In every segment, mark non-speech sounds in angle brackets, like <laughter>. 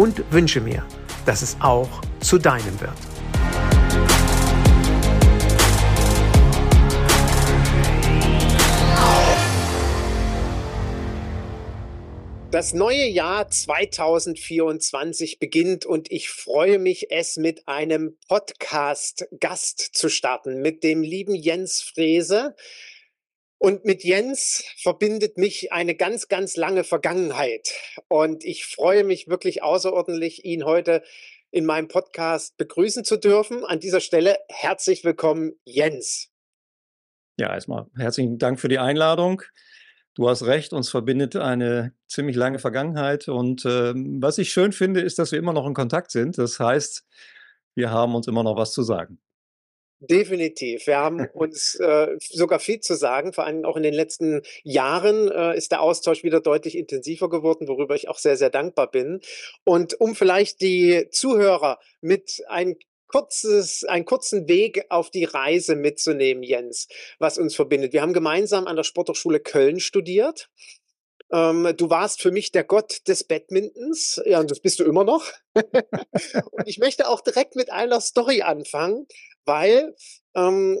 und wünsche mir, dass es auch zu deinem wird. Das neue Jahr 2024 beginnt und ich freue mich, es mit einem Podcast-Gast zu starten, mit dem lieben Jens Frese. Und mit Jens verbindet mich eine ganz, ganz lange Vergangenheit. Und ich freue mich wirklich außerordentlich, ihn heute in meinem Podcast begrüßen zu dürfen. An dieser Stelle herzlich willkommen, Jens. Ja, erstmal herzlichen Dank für die Einladung. Du hast recht, uns verbindet eine ziemlich lange Vergangenheit. Und äh, was ich schön finde, ist, dass wir immer noch in Kontakt sind. Das heißt, wir haben uns immer noch was zu sagen. Definitiv. Wir haben <laughs> uns äh, sogar viel zu sagen. Vor allem auch in den letzten Jahren äh, ist der Austausch wieder deutlich intensiver geworden, worüber ich auch sehr, sehr dankbar bin. Und um vielleicht die Zuhörer mit ein kurzes, einen kurzen Weg auf die Reise mitzunehmen, Jens, was uns verbindet. Wir haben gemeinsam an der Sporthochschule Köln studiert. Ähm, du warst für mich der Gott des Badmintons. Ja, und das bist du immer noch. <laughs> und ich möchte auch direkt mit einer Story anfangen, weil ähm,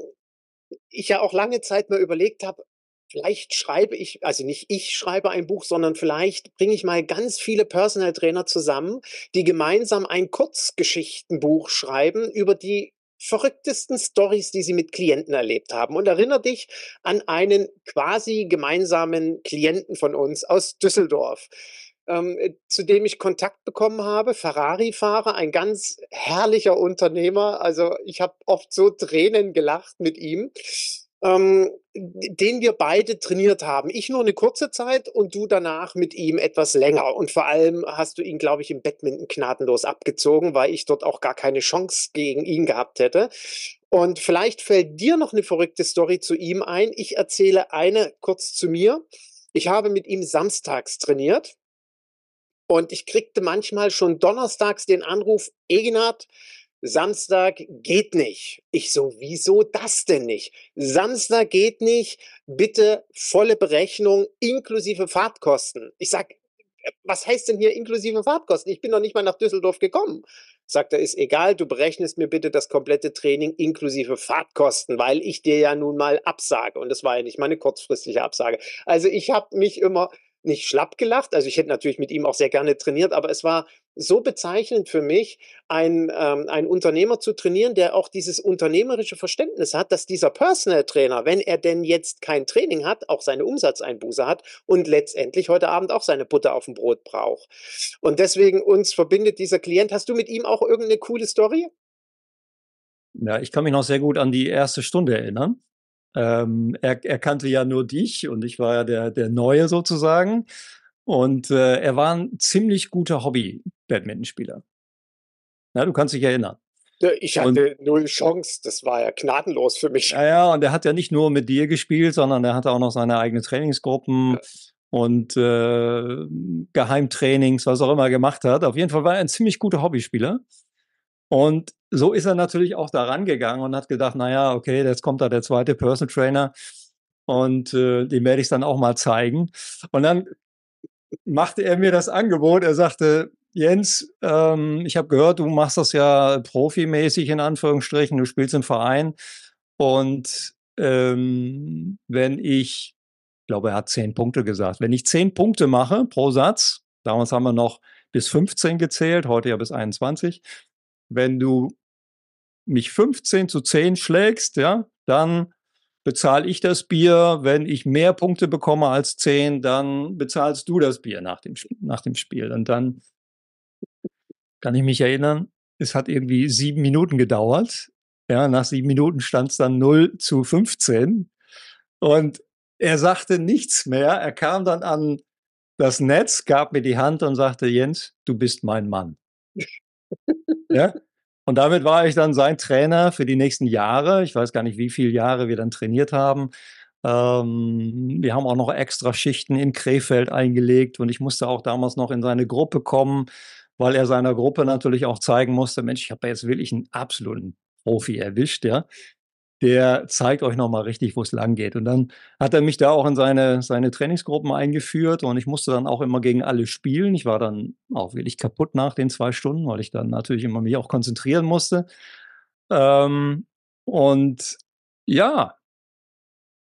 ich ja auch lange Zeit mal überlegt habe, vielleicht schreibe ich, also nicht ich schreibe ein Buch, sondern vielleicht bringe ich mal ganz viele Personal Trainer zusammen, die gemeinsam ein Kurzgeschichtenbuch schreiben über die verrücktesten Stories, die sie mit Klienten erlebt haben. Und erinnere dich an einen quasi gemeinsamen Klienten von uns aus Düsseldorf ähm, äh, zu dem ich Kontakt bekommen habe. Ferrari-Fahrer, ein ganz herrlicher Unternehmer. Also ich habe oft so Tränen gelacht mit ihm. Ähm, den wir beide trainiert haben. Ich nur eine kurze Zeit und du danach mit ihm etwas länger. Und vor allem hast du ihn, glaube ich, im Badminton gnadenlos abgezogen, weil ich dort auch gar keine Chance gegen ihn gehabt hätte. Und vielleicht fällt dir noch eine verrückte Story zu ihm ein. Ich erzähle eine kurz zu mir. Ich habe mit ihm samstags trainiert und ich kriegte manchmal schon donnerstags den Anruf, Eginat, Samstag geht nicht. Ich so, wieso das denn nicht? Samstag geht nicht, bitte volle Berechnung inklusive Fahrtkosten. Ich sag, was heißt denn hier inklusive Fahrtkosten? Ich bin noch nicht mal nach Düsseldorf gekommen. Sagt er, ist egal, du berechnest mir bitte das komplette Training inklusive Fahrtkosten, weil ich dir ja nun mal absage. Und das war ja nicht meine kurzfristige Absage. Also ich habe mich immer nicht schlapp gelacht. Also ich hätte natürlich mit ihm auch sehr gerne trainiert, aber es war so bezeichnend für mich, ein, ähm, ein Unternehmer zu trainieren, der auch dieses unternehmerische Verständnis hat, dass dieser Personal Trainer, wenn er denn jetzt kein Training hat, auch seine Umsatzeinbuße hat und letztendlich heute Abend auch seine Butter auf dem Brot braucht. Und deswegen uns verbindet dieser Klient. Hast du mit ihm auch irgendeine coole Story? Ja, ich kann mich noch sehr gut an die erste Stunde erinnern. Ähm, er, er kannte ja nur dich und ich war ja der, der Neue sozusagen. Und äh, er war ein ziemlich guter Hobby-Badmintonspieler. Ja, du kannst dich erinnern. Ich hatte und, null Chance, das war ja gnadenlos für mich. Ja, ja, und er hat ja nicht nur mit dir gespielt, sondern er hatte auch noch seine eigenen Trainingsgruppen ja. und äh, Geheimtrainings, was auch immer er gemacht hat. Auf jeden Fall war er ein ziemlich guter Hobbyspieler. Und so ist er natürlich auch da rangegangen und hat gedacht, naja, okay, jetzt kommt da der zweite Personal Trainer und äh, dem werde ich dann auch mal zeigen. Und dann machte er mir das Angebot. Er sagte, Jens, ähm, ich habe gehört, du machst das ja profimäßig in Anführungsstrichen, du spielst im Verein. Und ähm, wenn ich, ich glaube, er hat zehn Punkte gesagt, wenn ich zehn Punkte mache pro Satz, damals haben wir noch bis 15 gezählt, heute ja bis 21. Wenn du mich 15 zu 10 schlägst, ja, dann bezahle ich das Bier. Wenn ich mehr Punkte bekomme als 10, dann bezahlst du das Bier nach dem, nach dem Spiel. Und dann kann ich mich erinnern, es hat irgendwie sieben Minuten gedauert. Ja, nach sieben Minuten stand es dann 0 zu 15. Und er sagte nichts mehr. Er kam dann an das Netz, gab mir die Hand und sagte, Jens, du bist mein Mann. ja? Und damit war ich dann sein Trainer für die nächsten Jahre. Ich weiß gar nicht, wie viele Jahre wir dann trainiert haben. Ähm, wir haben auch noch extra Schichten in Krefeld eingelegt und ich musste auch damals noch in seine Gruppe kommen, weil er seiner Gruppe natürlich auch zeigen musste, Mensch, ich habe jetzt wirklich einen absoluten Profi erwischt, ja der zeigt euch nochmal richtig, wo es lang geht. Und dann hat er mich da auch in seine, seine Trainingsgruppen eingeführt und ich musste dann auch immer gegen alle spielen. Ich war dann auch wirklich kaputt nach den zwei Stunden, weil ich dann natürlich immer mich auch konzentrieren musste. Ähm, und ja,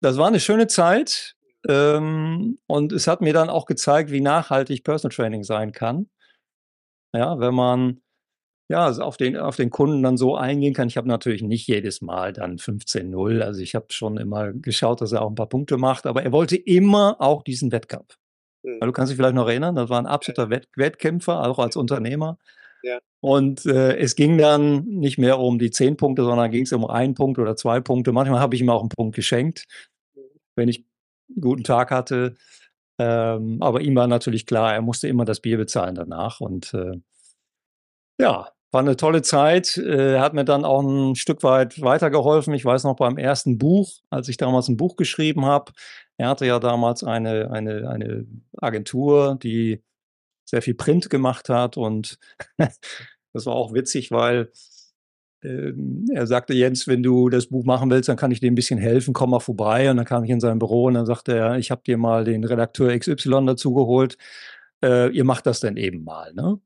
das war eine schöne Zeit. Ähm, und es hat mir dann auch gezeigt, wie nachhaltig Personal Training sein kann. Ja, wenn man ja, also auf den, auf den Kunden dann so eingehen kann. Ich habe natürlich nicht jedes Mal dann 15-0. Also ich habe schon immer geschaut, dass er auch ein paar Punkte macht, aber er wollte immer auch diesen Wettkampf. Mhm. Du kannst dich vielleicht noch erinnern, das war ein absoluter Wett Wettkämpfer, auch als Unternehmer. Ja. Und äh, es ging dann nicht mehr um die zehn Punkte, sondern ging es um einen Punkt oder zwei Punkte. Manchmal habe ich ihm auch einen Punkt geschenkt, mhm. wenn ich einen guten Tag hatte. Ähm, aber ihm war natürlich klar, er musste immer das Bier bezahlen danach. Und äh, ja, war eine tolle Zeit. Äh, hat mir dann auch ein Stück weit weitergeholfen. Ich weiß noch beim ersten Buch, als ich damals ein Buch geschrieben habe. Er hatte ja damals eine, eine, eine Agentur, die sehr viel Print gemacht hat. Und <laughs> das war auch witzig, weil äh, er sagte, Jens, wenn du das Buch machen willst, dann kann ich dir ein bisschen helfen, komm mal vorbei. Und dann kam ich in sein Büro und dann sagte er, ich habe dir mal den Redakteur XY dazugeholt. Äh, ihr macht das dann eben mal. Ne?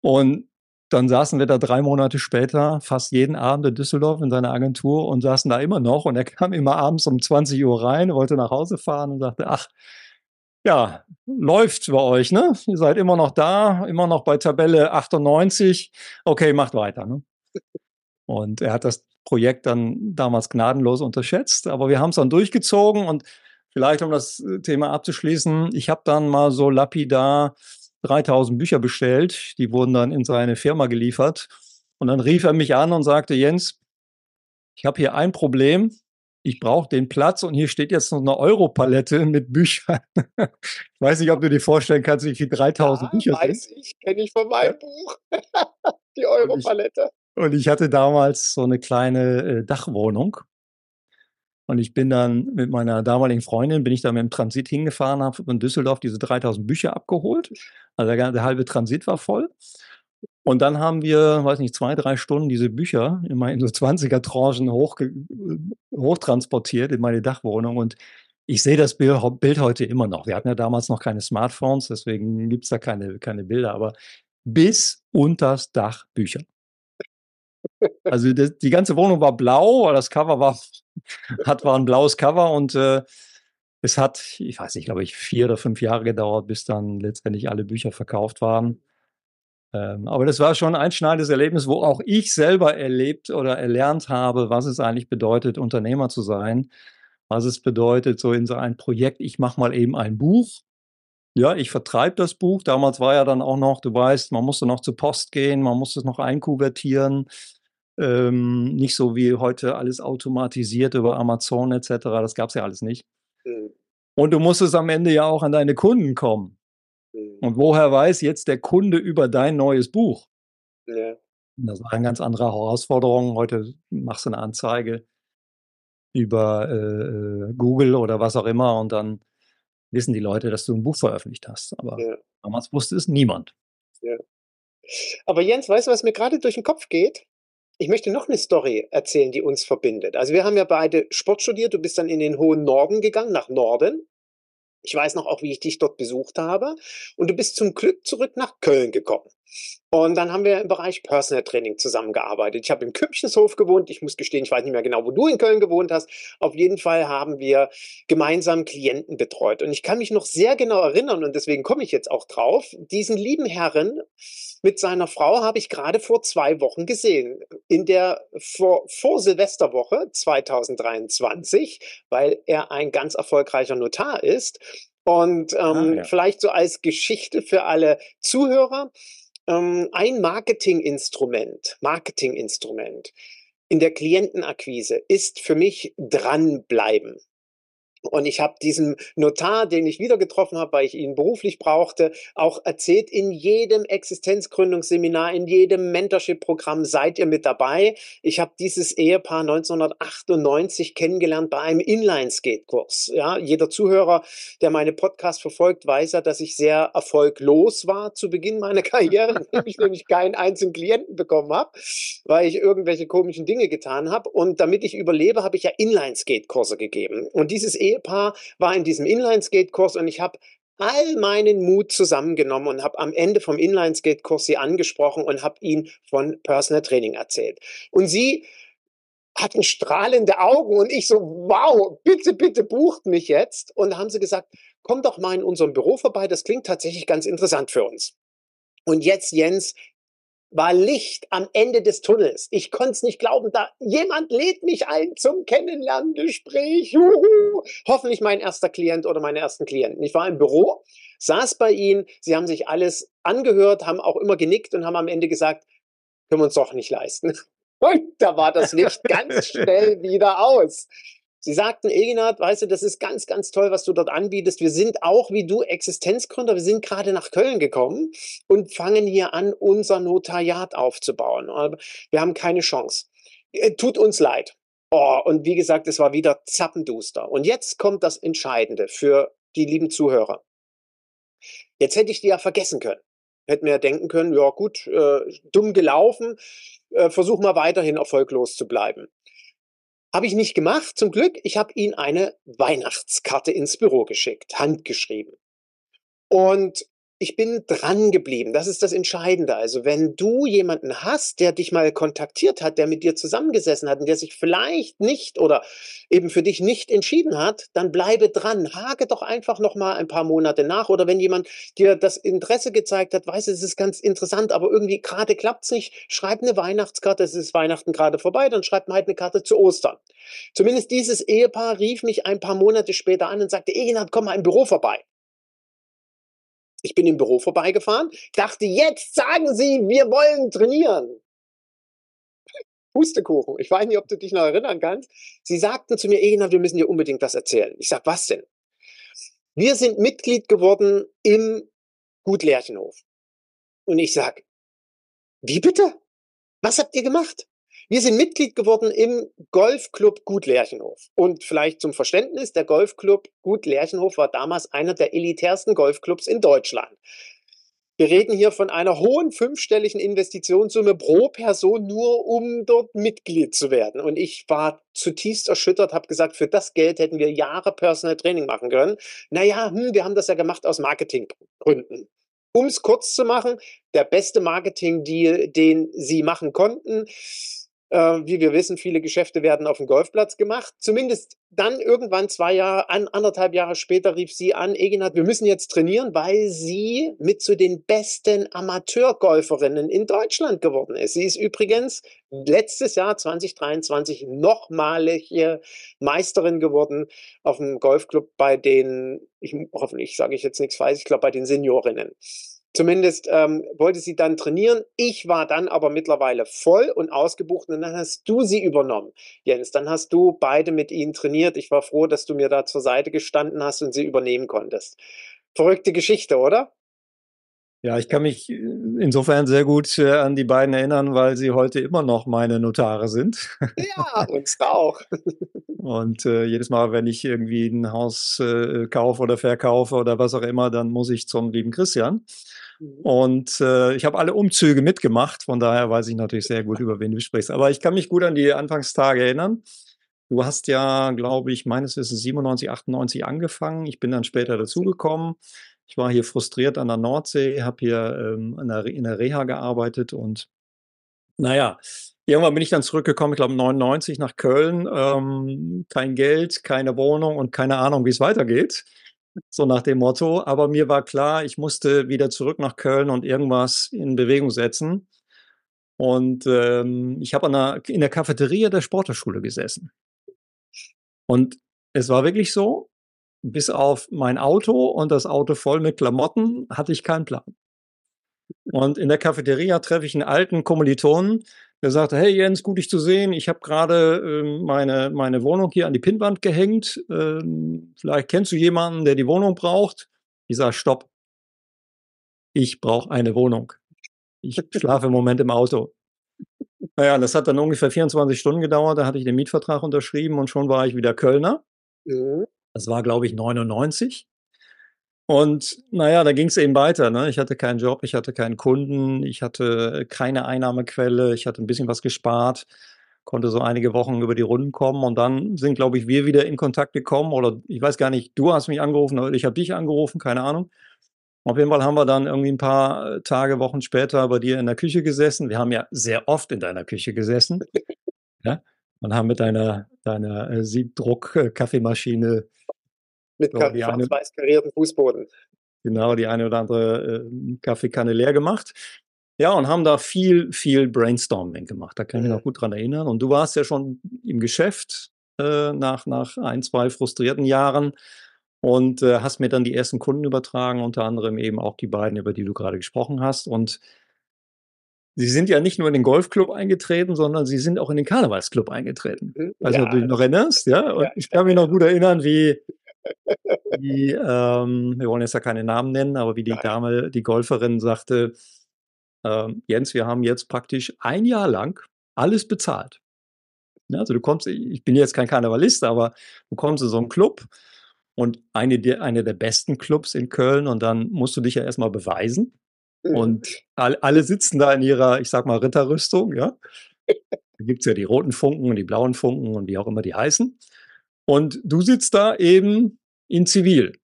Und dann saßen wir da drei Monate später fast jeden Abend in Düsseldorf in seiner Agentur und saßen da immer noch. Und er kam immer abends um 20 Uhr rein, wollte nach Hause fahren und sagte, ach, ja, läuft bei euch, ne? Ihr seid immer noch da, immer noch bei Tabelle 98. Okay, macht weiter, ne? Und er hat das Projekt dann damals gnadenlos unterschätzt, aber wir haben es dann durchgezogen und vielleicht, um das Thema abzuschließen, ich habe dann mal so lapidar 3000 Bücher bestellt. Die wurden dann in seine Firma geliefert. Und dann rief er mich an und sagte, Jens, ich habe hier ein Problem. Ich brauche den Platz und hier steht jetzt noch eine Europalette mit Büchern. <laughs> ich weiß nicht, ob du dir vorstellen kannst, wie viele 3000 ja, Bücher weiß sind. ich, kenne ich von meinem Buch. <laughs> Die Europalette. Und ich, und ich hatte damals so eine kleine äh, Dachwohnung und ich bin dann mit meiner damaligen Freundin, bin ich da mit dem Transit hingefahren, habe in Düsseldorf diese 3000 Bücher abgeholt. Also der, der, halbe Transit war voll. Und dann haben wir, weiß nicht, zwei, drei Stunden diese Bücher immer in so 20er Tranchen hoch, hochtransportiert in meine Dachwohnung. Und ich sehe das Bild heute immer noch. Wir hatten ja damals noch keine Smartphones, deswegen gibt es da keine, keine Bilder. Aber bis unters Dach Bücher. Also das, die ganze Wohnung war blau, das Cover war, hat, war ein blaues Cover und äh, es hat, ich weiß nicht, glaube ich, vier oder fünf Jahre gedauert, bis dann letztendlich alle Bücher verkauft waren. Ähm, aber das war schon ein einschneidendes Erlebnis, wo auch ich selber erlebt oder erlernt habe, was es eigentlich bedeutet, Unternehmer zu sein. Was es bedeutet, so in so ein Projekt, ich mache mal eben ein Buch. Ja, ich vertreibe das Buch. Damals war ja dann auch noch, du weißt, man musste noch zur Post gehen, man musste es noch einkuvertieren. Ähm, nicht so wie heute alles automatisiert über Amazon etc. Das gab es ja alles nicht. Mhm. Und du musstest am Ende ja auch an deine Kunden kommen. Mhm. Und woher weiß jetzt der Kunde über dein neues Buch? Ja. Das war eine ganz andere Herausforderung. Heute machst du eine Anzeige über äh, äh, Google oder was auch immer und dann wissen die Leute, dass du ein Buch veröffentlicht hast. Aber ja. damals wusste es niemand. Ja. Aber Jens, weißt du, was mir gerade durch den Kopf geht? Ich möchte noch eine Story erzählen, die uns verbindet. Also wir haben ja beide Sport studiert. Du bist dann in den hohen Norden gegangen, nach Norden. Ich weiß noch auch, wie ich dich dort besucht habe. Und du bist zum Glück zurück nach Köln gekommen. Und dann haben wir im Bereich Personal Training zusammengearbeitet. Ich habe im Küppchenshof gewohnt. Ich muss gestehen, ich weiß nicht mehr genau, wo du in Köln gewohnt hast. Auf jeden Fall haben wir gemeinsam Klienten betreut. Und ich kann mich noch sehr genau erinnern, und deswegen komme ich jetzt auch drauf, diesen lieben Herren mit seiner Frau habe ich gerade vor zwei Wochen gesehen. In der vor, vor Silvesterwoche 2023, weil er ein ganz erfolgreicher Notar ist. Und ähm, ah, ja. vielleicht so als Geschichte für alle Zuhörer ähm, ein Marketinginstrument, Marketinginstrument in der Klientenakquise ist für mich dranbleiben. Und ich habe diesem Notar, den ich wieder getroffen habe, weil ich ihn beruflich brauchte, auch erzählt, in jedem Existenzgründungsseminar, in jedem Mentorship-Programm seid ihr mit dabei. Ich habe dieses Ehepaar 1998 kennengelernt bei einem Inline-Skate-Kurs. Ja, jeder Zuhörer, der meine Podcast verfolgt, weiß ja, dass ich sehr erfolglos war zu Beginn meiner <laughs> Karriere, indem ich nämlich keinen einzigen Klienten bekommen habe, weil ich irgendwelche komischen Dinge getan habe. Und damit ich überlebe, habe ich ja Inline-Skate-Kurse gegeben. Und dieses Ehepaar war in diesem Inline-Skate-Kurs und ich habe all meinen Mut zusammengenommen und habe am Ende vom Inline-Skate-Kurs sie angesprochen und habe ihnen von Personal Training erzählt. Und sie hatten strahlende Augen und ich so, wow, bitte, bitte bucht mich jetzt. Und da haben sie gesagt, komm doch mal in unserem Büro vorbei, das klingt tatsächlich ganz interessant für uns. Und jetzt, Jens, war Licht am Ende des Tunnels. Ich konnte es nicht glauben, da jemand lädt mich ein zum Kennenlerngespräch. Juhu. Hoffentlich mein erster Klient oder meine ersten Klienten. Ich war im Büro, saß bei ihnen, sie haben sich alles angehört, haben auch immer genickt und haben am Ende gesagt, können wir uns doch nicht leisten. <laughs> Und da war das Licht <laughs> ganz schnell wieder aus. Sie sagten, Eginat, weißt du, das ist ganz, ganz toll, was du dort anbietest. Wir sind auch wie du Existenzgründer. Wir sind gerade nach Köln gekommen und fangen hier an, unser Notariat aufzubauen. Wir haben keine Chance. Äh, tut uns leid. Oh, und wie gesagt, es war wieder zappenduster. Und jetzt kommt das Entscheidende für die lieben Zuhörer. Jetzt hätte ich die ja vergessen können. Hätten wir ja denken können, ja gut, äh, dumm gelaufen, äh, versuch mal weiterhin erfolglos zu bleiben. Habe ich nicht gemacht, zum Glück. Ich habe ihn eine Weihnachtskarte ins Büro geschickt, handgeschrieben. Und ich bin dran geblieben. Das ist das Entscheidende. Also wenn du jemanden hast, der dich mal kontaktiert hat, der mit dir zusammengesessen hat und der sich vielleicht nicht oder eben für dich nicht entschieden hat, dann bleibe dran. Hake doch einfach noch mal ein paar Monate nach. Oder wenn jemand dir das Interesse gezeigt hat, weiß es ist ganz interessant, aber irgendwie gerade klappt es nicht, schreib eine Weihnachtskarte. Es ist Weihnachten gerade vorbei, dann schreib mal halt eine Karte zu Ostern. Zumindest dieses Ehepaar rief mich ein paar Monate später an und sagte, Egenhard, komm mal im Büro vorbei. Ich bin im Büro vorbeigefahren, dachte, jetzt sagen Sie, wir wollen trainieren. Pustekuchen. Ich weiß nicht, ob du dich noch erinnern kannst. Sie sagten zu mir, Egina, wir müssen dir unbedingt was erzählen. Ich sag, was denn? Wir sind Mitglied geworden im Gut Lerchenhof. Und ich sag, wie bitte? Was habt ihr gemacht? Wir sind Mitglied geworden im Golfclub Gut Lerchenhof. Und vielleicht zum Verständnis, der Golfclub Gut Lerchenhof war damals einer der elitärsten Golfclubs in Deutschland. Wir reden hier von einer hohen fünfstelligen Investitionssumme pro Person, nur um dort Mitglied zu werden. Und ich war zutiefst erschüttert, habe gesagt, für das Geld hätten wir Jahre Personal Training machen können. Naja, hm, wir haben das ja gemacht aus Marketinggründen. Um es kurz zu machen, der beste Marketing-Deal, den sie machen konnten. Äh, wie wir wissen, viele Geschäfte werden auf dem Golfplatz gemacht. Zumindest dann irgendwann zwei Jahre, an, anderthalb Jahre später rief sie an, Eginat, wir müssen jetzt trainieren, weil sie mit zu den besten Amateurgolferinnen in Deutschland geworden ist. Sie ist übrigens letztes Jahr 2023 nochmalige Meisterin geworden auf dem Golfclub bei den, ich, hoffentlich sage ich jetzt nichts falsch, ich glaube bei den Seniorinnen. Zumindest ähm, wollte sie dann trainieren. Ich war dann aber mittlerweile voll und ausgebucht und dann hast du sie übernommen, Jens. Dann hast du beide mit ihnen trainiert. Ich war froh, dass du mir da zur Seite gestanden hast und sie übernehmen konntest. Verrückte Geschichte, oder? Ja, ich kann mich insofern sehr gut äh, an die beiden erinnern, weil sie heute immer noch meine Notare sind. Ja, <laughs> uns auch. Und äh, jedes Mal, wenn ich irgendwie ein Haus äh, kaufe oder verkaufe oder was auch immer, dann muss ich zum lieben Christian. Mhm. Und äh, ich habe alle Umzüge mitgemacht, von daher weiß ich natürlich sehr gut, über wen du sprichst. Aber ich kann mich gut an die Anfangstage erinnern. Du hast ja, glaube ich, meines Wissens 97, 98 angefangen. Ich bin dann später dazugekommen. Ich war hier frustriert an der Nordsee, habe hier ähm, in, der, in der Reha gearbeitet und naja, irgendwann bin ich dann zurückgekommen, ich glaube 99 nach Köln. Ähm, kein Geld, keine Wohnung und keine Ahnung, wie es weitergeht. So nach dem Motto. Aber mir war klar, ich musste wieder zurück nach Köln und irgendwas in Bewegung setzen. Und ähm, ich habe in der Cafeteria der Sporterschule gesessen. Und es war wirklich so, bis auf mein Auto und das Auto voll mit Klamotten hatte ich keinen Plan. Und in der Cafeteria treffe ich einen alten Kommilitonen, der sagte, hey Jens, gut dich zu sehen. Ich habe gerade äh, meine, meine Wohnung hier an die Pinnwand gehängt. Ähm, vielleicht kennst du jemanden, der die Wohnung braucht. Ich sage, stopp. Ich brauche eine Wohnung. Ich schlafe im Moment im Auto. Naja, das hat dann ungefähr 24 Stunden gedauert. Da hatte ich den Mietvertrag unterschrieben und schon war ich wieder Kölner. Mhm. Das war, glaube ich, 99. Und naja, da ging es eben weiter. Ne? Ich hatte keinen Job, ich hatte keinen Kunden, ich hatte keine Einnahmequelle, ich hatte ein bisschen was gespart, konnte so einige Wochen über die Runden kommen und dann sind, glaube ich, wir wieder in Kontakt gekommen oder ich weiß gar nicht, du hast mich angerufen oder ich habe dich angerufen, keine Ahnung. Auf jeden Fall haben wir dann irgendwie ein paar Tage, Wochen später bei dir in der Küche gesessen. Wir haben ja sehr oft in deiner Küche gesessen. ja? <laughs> Und haben mit deiner, deiner äh, Siebdruck-Kaffeemaschine mit schwarz-weiß karierten Fußboden. Genau, die eine oder andere äh, Kaffeekanne leer gemacht. Ja, und haben da viel, viel Brainstorming gemacht. Da kann ich mich noch gut dran erinnern. Und du warst ja schon im Geschäft äh, nach, nach ein, zwei frustrierten Jahren und äh, hast mir dann die ersten Kunden übertragen, unter anderem eben auch die beiden, über die du gerade gesprochen hast. Und sie sind ja nicht nur in den Golfclub eingetreten, sondern sie sind auch in den Karnevalsclub eingetreten. Mhm. Also, ja, du dich noch erinnerst, ja? Und ja. ich kann mich noch gut erinnern, wie, wie ähm, wir wollen jetzt ja keine Namen nennen, aber wie die Dame, die Golferin sagte, ähm, Jens, wir haben jetzt praktisch ein Jahr lang alles bezahlt. Ja, also du kommst, ich bin jetzt kein Karnevalist, aber du kommst in so einen Club und eine der, eine der besten Clubs in Köln und dann musst du dich ja erstmal beweisen. Mhm. Und alle, alle sitzen da in ihrer, ich sag mal, Ritterrüstung, ja. <laughs> Da gibt es ja die roten Funken und die blauen Funken und wie auch immer die heißen. Und du sitzt da eben in Zivil.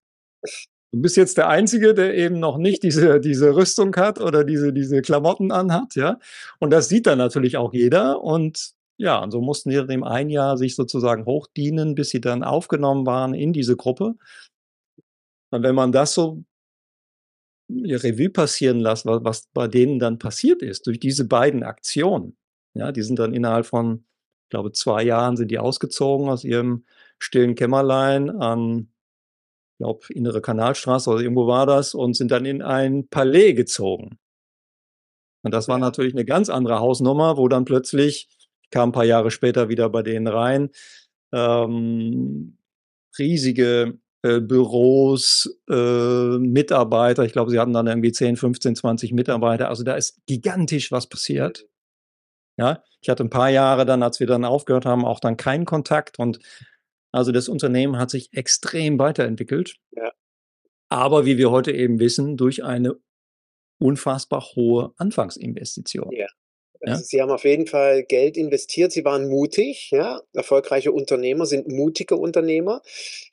Du bist jetzt der Einzige, der eben noch nicht diese, diese Rüstung hat oder diese, diese Klamotten anhat, ja. Und das sieht dann natürlich auch jeder. Und ja, und so mussten dann im ein Jahr sich sozusagen hochdienen, bis sie dann aufgenommen waren in diese Gruppe. Und wenn man das so Revue passieren lässt, was, was bei denen dann passiert ist, durch diese beiden Aktionen, ja, die sind dann innerhalb von, ich glaube, zwei Jahren sind die ausgezogen aus ihrem stillen Kämmerlein an, glaube, Innere Kanalstraße oder irgendwo war das und sind dann in ein Palais gezogen. Und das war natürlich eine ganz andere Hausnummer, wo dann plötzlich, ich kam ein paar Jahre später wieder bei denen rein, ähm, riesige äh, Büros, äh, Mitarbeiter. Ich glaube, sie hatten dann irgendwie 10, 15, 20 Mitarbeiter. Also da ist gigantisch was passiert. Ja, ich hatte ein paar Jahre dann, als wir dann aufgehört haben, auch dann keinen Kontakt und also das Unternehmen hat sich extrem weiterentwickelt. Ja. Aber wie wir heute eben wissen, durch eine unfassbar hohe Anfangsinvestition. Ja. Also ja? Sie haben auf jeden Fall Geld investiert. Sie waren mutig. Ja? Erfolgreiche Unternehmer sind mutige Unternehmer.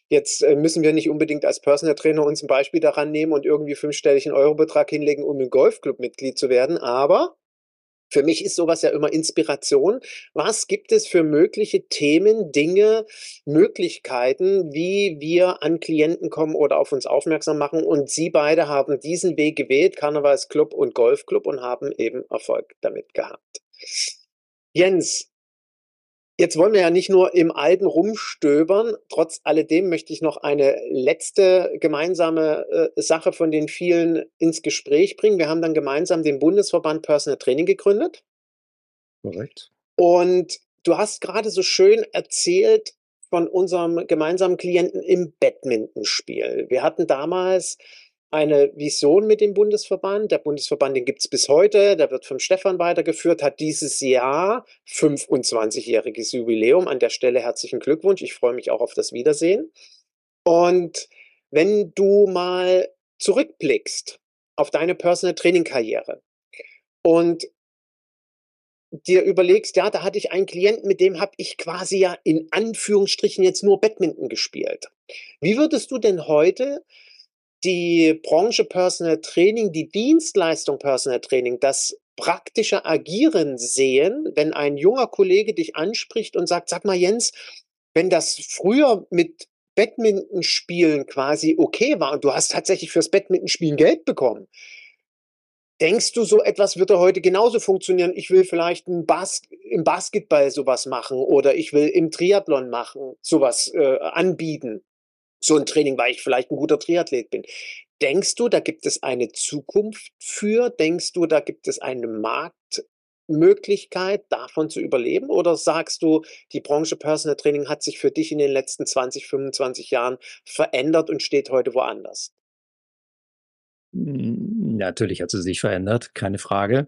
Jetzt äh, müssen wir nicht unbedingt als Personal Trainer uns ein Beispiel daran nehmen und irgendwie fünfstelligen Eurobetrag hinlegen, um ein Golfclub-Mitglied zu werden. Aber für mich ist sowas ja immer Inspiration. Was gibt es für mögliche Themen, Dinge, Möglichkeiten, wie wir an Klienten kommen oder auf uns aufmerksam machen? Und Sie beide haben diesen Weg gewählt, Karnevalsclub und Golfclub, und haben eben Erfolg damit gehabt. Jens, Jetzt wollen wir ja nicht nur im Alten rumstöbern. Trotz alledem möchte ich noch eine letzte gemeinsame äh, Sache von den vielen ins Gespräch bringen. Wir haben dann gemeinsam den Bundesverband Personal Training gegründet. Korrekt. Und du hast gerade so schön erzählt von unserem gemeinsamen Klienten im Badmintonspiel. Wir hatten damals eine Vision mit dem Bundesverband. Der Bundesverband, den gibt es bis heute, der wird vom Stefan weitergeführt, hat dieses Jahr 25-jähriges Jubiläum. An der Stelle herzlichen Glückwunsch. Ich freue mich auch auf das Wiedersehen. Und wenn du mal zurückblickst auf deine Personal Training Karriere und dir überlegst, ja, da hatte ich einen Klienten, mit dem habe ich quasi ja in Anführungsstrichen jetzt nur Badminton gespielt. Wie würdest du denn heute die Branche Personal Training, die Dienstleistung Personal Training, das praktische Agieren sehen, wenn ein junger Kollege dich anspricht und sagt, sag mal Jens, wenn das früher mit Badmintonspielen quasi okay war und du hast tatsächlich fürs Badmintonspielen Geld bekommen, Denkst du, so etwas wird heute genauso funktionieren? Ich will vielleicht Bas im Basketball sowas machen oder ich will im Triathlon machen, sowas äh, anbieten. So ein Training, weil ich vielleicht ein guter Triathlet bin. Denkst du, da gibt es eine Zukunft für? Denkst du, da gibt es eine Marktmöglichkeit, davon zu überleben? Oder sagst du, die Branche Personal Training hat sich für dich in den letzten 20, 25 Jahren verändert und steht heute woanders? Hm, natürlich hat sie sich verändert, keine Frage.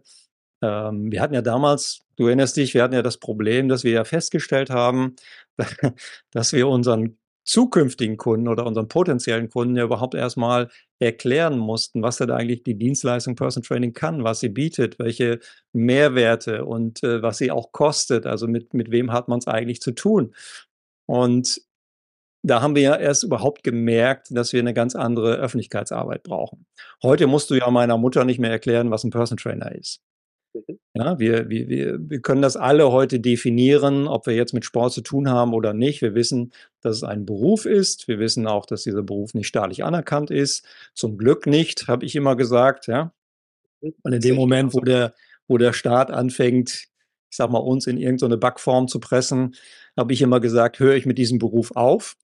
Ähm, wir hatten ja damals, du erinnerst dich, wir hatten ja das Problem, dass wir ja festgestellt haben, <laughs> dass wir unseren zukünftigen Kunden oder unseren potenziellen Kunden ja überhaupt erstmal erklären mussten, was denn eigentlich die Dienstleistung Person Training kann, was sie bietet, welche Mehrwerte und äh, was sie auch kostet. Also mit, mit wem hat man es eigentlich zu tun? Und da haben wir ja erst überhaupt gemerkt, dass wir eine ganz andere Öffentlichkeitsarbeit brauchen. Heute musst du ja meiner Mutter nicht mehr erklären, was ein Person Trainer ist. Ja, wir, wir, wir, können das alle heute definieren, ob wir jetzt mit Sport zu tun haben oder nicht. Wir wissen, dass es ein Beruf ist. Wir wissen auch, dass dieser Beruf nicht staatlich anerkannt ist. Zum Glück nicht, habe ich immer gesagt. Ja. Und in dem Moment, wo der, wo der Staat anfängt, ich sag mal, uns in irgendeine Backform zu pressen, habe ich immer gesagt, höre ich mit diesem Beruf auf.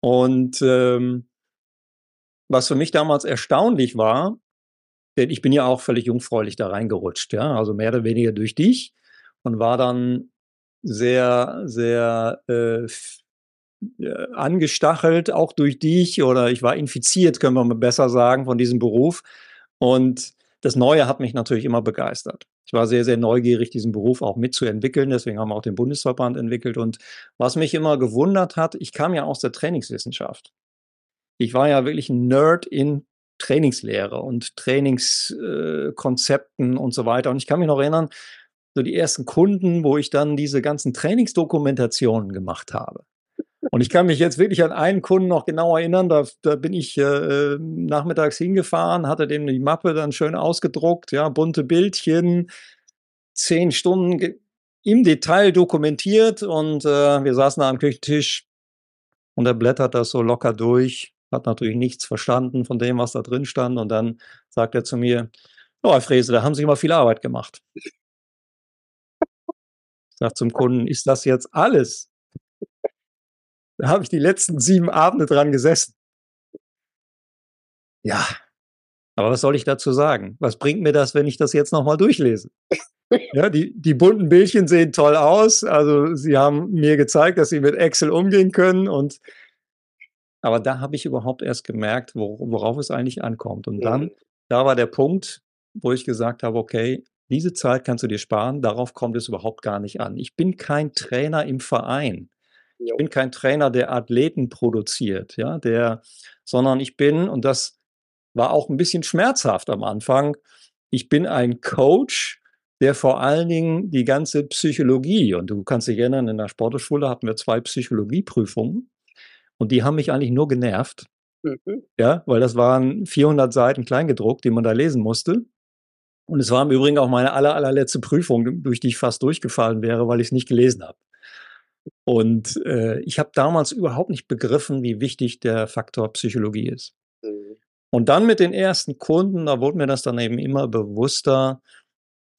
Und ähm, was für mich damals erstaunlich war, denn ich bin ja auch völlig jungfräulich da reingerutscht, ja, also mehr oder weniger durch dich und war dann sehr, sehr äh, äh, angestachelt, auch durch dich oder ich war infiziert, können wir mal besser sagen, von diesem Beruf. Und das Neue hat mich natürlich immer begeistert. Ich war sehr, sehr neugierig, diesen Beruf auch mitzuentwickeln. Deswegen haben wir auch den Bundesverband entwickelt. Und was mich immer gewundert hat, ich kam ja aus der Trainingswissenschaft. Ich war ja wirklich ein Nerd in Trainingslehre und Trainingskonzepten äh, und so weiter. Und ich kann mich noch erinnern, so die ersten Kunden, wo ich dann diese ganzen Trainingsdokumentationen gemacht habe. Und ich kann mich jetzt wirklich an einen Kunden noch genau erinnern. Da, da bin ich äh, nachmittags hingefahren, hatte dem die Mappe dann schön ausgedruckt, ja, bunte Bildchen, zehn Stunden im Detail dokumentiert und äh, wir saßen da am Küchentisch und er blättert das so locker durch hat natürlich nichts verstanden von dem, was da drin stand. Und dann sagt er zu mir, oh, Herr Frese, da haben Sie immer viel Arbeit gemacht. Ich sage zum Kunden, ist das jetzt alles? Da habe ich die letzten sieben Abende dran gesessen. Ja, aber was soll ich dazu sagen? Was bringt mir das, wenn ich das jetzt nochmal durchlese? Ja, die, die bunten Bildchen sehen toll aus. Also sie haben mir gezeigt, dass sie mit Excel umgehen können und aber da habe ich überhaupt erst gemerkt, wo, worauf es eigentlich ankommt. Und dann, mhm. da war der Punkt, wo ich gesagt habe, okay, diese Zeit kannst du dir sparen, darauf kommt es überhaupt gar nicht an. Ich bin kein Trainer im Verein. Ich bin kein Trainer, der Athleten produziert, ja, der, sondern ich bin, und das war auch ein bisschen schmerzhaft am Anfang, ich bin ein Coach, der vor allen Dingen die ganze Psychologie, und du kannst dich erinnern, in der Sportschule hatten wir zwei Psychologieprüfungen. Und die haben mich eigentlich nur genervt. Mhm. Ja, weil das waren 400 Seiten kleingedruckt, die man da lesen musste. Und es war im Übrigen auch meine aller, allerletzte Prüfung, durch die ich fast durchgefallen wäre, weil ich es nicht gelesen habe. Und äh, ich habe damals überhaupt nicht begriffen, wie wichtig der Faktor Psychologie ist. Mhm. Und dann mit den ersten Kunden, da wurde mir das dann eben immer bewusster,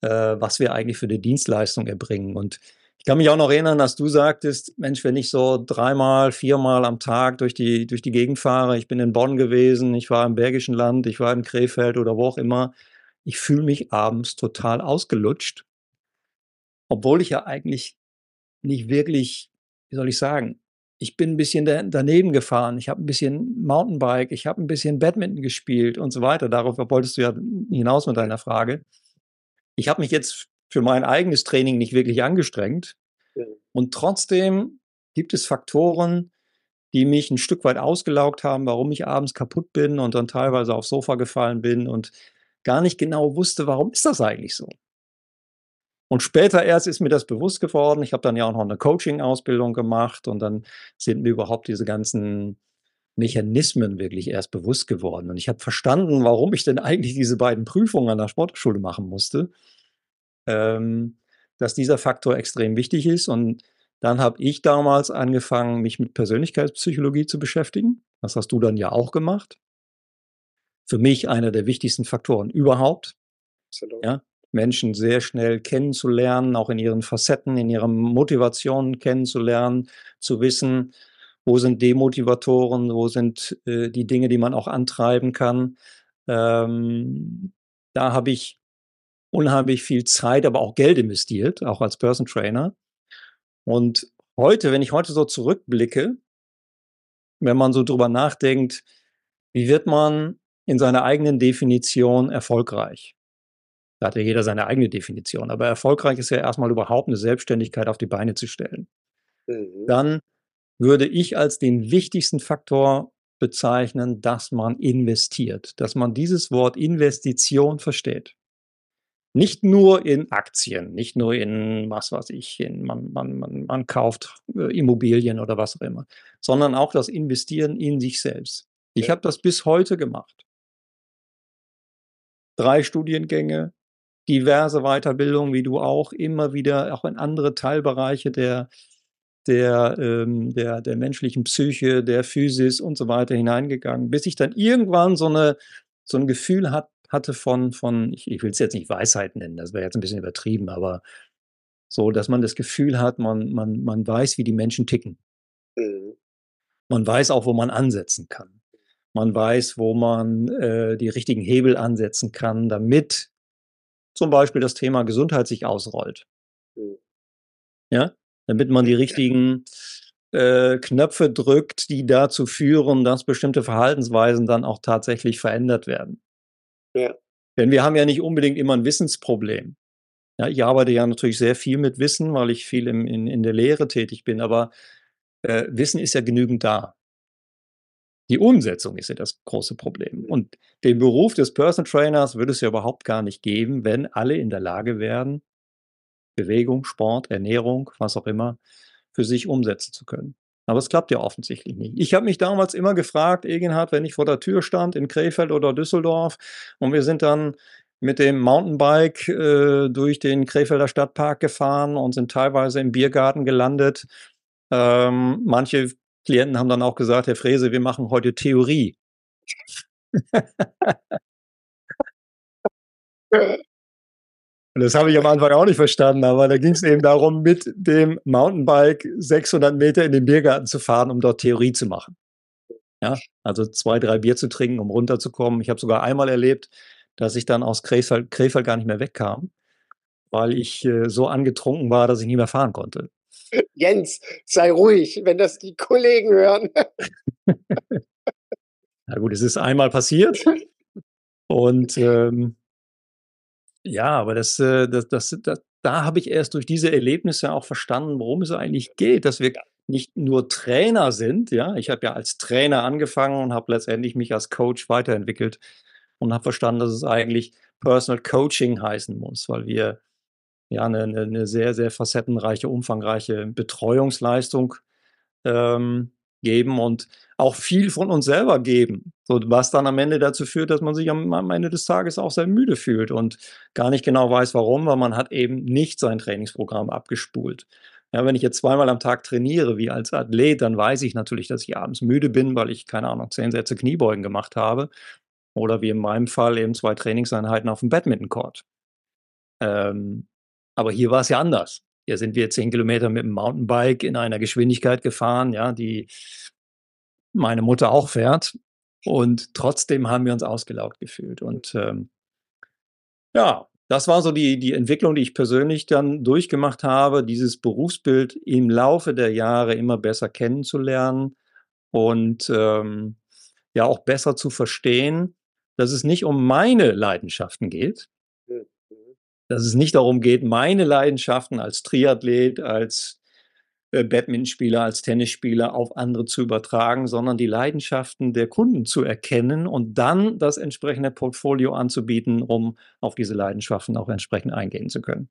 äh, was wir eigentlich für die Dienstleistung erbringen. Und kann mich auch noch erinnern, dass du sagtest, Mensch, wenn ich so dreimal, viermal am Tag durch die, durch die Gegend fahre, ich bin in Bonn gewesen, ich war im Bergischen Land, ich war in Krefeld oder wo auch immer, ich fühle mich abends total ausgelutscht, obwohl ich ja eigentlich nicht wirklich, wie soll ich sagen, ich bin ein bisschen daneben gefahren, ich habe ein bisschen Mountainbike, ich habe ein bisschen Badminton gespielt und so weiter. Darauf wolltest du ja hinaus mit deiner Frage. Ich habe mich jetzt für mein eigenes Training nicht wirklich angestrengt. Ja. Und trotzdem gibt es Faktoren, die mich ein Stück weit ausgelaugt haben, warum ich abends kaputt bin und dann teilweise aufs Sofa gefallen bin und gar nicht genau wusste, warum ist das eigentlich so. Und später erst ist mir das bewusst geworden. Ich habe dann ja auch noch eine Coaching-Ausbildung gemacht und dann sind mir überhaupt diese ganzen Mechanismen wirklich erst bewusst geworden. Und ich habe verstanden, warum ich denn eigentlich diese beiden Prüfungen an der Sportschule machen musste. Ähm, dass dieser Faktor extrem wichtig ist. Und dann habe ich damals angefangen, mich mit Persönlichkeitspsychologie zu beschäftigen. Das hast du dann ja auch gemacht. Für mich einer der wichtigsten Faktoren überhaupt. Absolut. Ja, Menschen sehr schnell kennenzulernen, auch in ihren Facetten, in ihren Motivationen kennenzulernen, zu wissen, wo sind Demotivatoren, wo sind äh, die Dinge, die man auch antreiben kann. Ähm, da habe ich unheimlich viel Zeit, aber auch Geld investiert, auch als Person Trainer. Und heute, wenn ich heute so zurückblicke, wenn man so drüber nachdenkt, wie wird man in seiner eigenen Definition erfolgreich? Da hat ja jeder seine eigene Definition. Aber erfolgreich ist ja erstmal überhaupt eine Selbstständigkeit auf die Beine zu stellen. Mhm. Dann würde ich als den wichtigsten Faktor bezeichnen, dass man investiert, dass man dieses Wort Investition versteht. Nicht nur in Aktien, nicht nur in was weiß ich, in, man, man, man, man kauft äh, Immobilien oder was auch immer, sondern auch das Investieren in sich selbst. Ich ja. habe das bis heute gemacht. Drei Studiengänge, diverse Weiterbildungen, wie du auch, immer wieder auch in andere Teilbereiche der, der, ähm, der, der menschlichen Psyche, der Physis und so weiter hineingegangen, bis ich dann irgendwann so, eine, so ein Gefühl hat, hatte von, von ich, ich will es jetzt nicht Weisheit nennen, das wäre jetzt ein bisschen übertrieben, aber so, dass man das Gefühl hat, man, man, man weiß, wie die Menschen ticken. Mhm. Man weiß auch, wo man ansetzen kann. Man weiß, wo man äh, die richtigen Hebel ansetzen kann, damit zum Beispiel das Thema Gesundheit sich ausrollt. Mhm. Ja, damit man die richtigen äh, Knöpfe drückt, die dazu führen, dass bestimmte Verhaltensweisen dann auch tatsächlich verändert werden. Denn wir haben ja nicht unbedingt immer ein Wissensproblem. Ja, ich arbeite ja natürlich sehr viel mit Wissen, weil ich viel im, in, in der Lehre tätig bin, aber äh, Wissen ist ja genügend da. Die Umsetzung ist ja das große Problem. Und den Beruf des Person Trainers würde es ja überhaupt gar nicht geben, wenn alle in der Lage wären, Bewegung, Sport, Ernährung, was auch immer, für sich umsetzen zu können. Aber es klappt ja offensichtlich nicht. Ich habe mich damals immer gefragt, Egenhard, wenn ich vor der Tür stand in Krefeld oder Düsseldorf und wir sind dann mit dem Mountainbike äh, durch den Krefelder Stadtpark gefahren und sind teilweise im Biergarten gelandet. Ähm, manche Klienten haben dann auch gesagt, Herr Frese, wir machen heute Theorie. <laughs> <laughs> Und das habe ich am Anfang auch nicht verstanden, aber da ging es eben darum, mit dem Mountainbike 600 Meter in den Biergarten zu fahren, um dort Theorie zu machen. Ja, also zwei, drei Bier zu trinken, um runterzukommen. Ich habe sogar einmal erlebt, dass ich dann aus Krefeld, Krefeld gar nicht mehr wegkam, weil ich äh, so angetrunken war, dass ich nicht mehr fahren konnte. Jens, sei ruhig, wenn das die Kollegen hören. <laughs> Na gut, es ist einmal passiert. Und ähm, ja, aber das, äh, das, das, das da habe ich erst durch diese Erlebnisse auch verstanden, worum es eigentlich geht, dass wir nicht nur Trainer sind. Ja, ich habe ja als Trainer angefangen und habe letztendlich mich als Coach weiterentwickelt und habe verstanden, dass es eigentlich Personal Coaching heißen muss, weil wir ja eine, eine sehr, sehr facettenreiche, umfangreiche Betreuungsleistung ähm, geben und auch viel von uns selber geben. So, was dann am Ende dazu führt, dass man sich am, am, Ende des Tages auch sehr müde fühlt und gar nicht genau weiß, warum, weil man hat eben nicht sein Trainingsprogramm abgespult. Ja, wenn ich jetzt zweimal am Tag trainiere, wie als Athlet, dann weiß ich natürlich, dass ich abends müde bin, weil ich, keine Ahnung, zehn Sätze Kniebeugen gemacht habe. Oder wie in meinem Fall eben zwei Trainingseinheiten auf dem Badminton-Court. Ähm, aber hier war es ja anders. Hier sind wir zehn Kilometer mit dem Mountainbike in einer Geschwindigkeit gefahren, ja, die meine Mutter auch fährt. Und trotzdem haben wir uns ausgelaugt gefühlt. Und ähm, ja, das war so die, die Entwicklung, die ich persönlich dann durchgemacht habe, dieses Berufsbild im Laufe der Jahre immer besser kennenzulernen und ähm, ja auch besser zu verstehen, dass es nicht um meine Leidenschaften geht, dass es nicht darum geht, meine Leidenschaften als Triathlet, als äh, Badmintonspieler, als Tennisspieler auf andere zu übertragen, sondern die Leidenschaften der Kunden zu erkennen und dann das entsprechende Portfolio anzubieten, um auf diese Leidenschaften auch entsprechend eingehen zu können.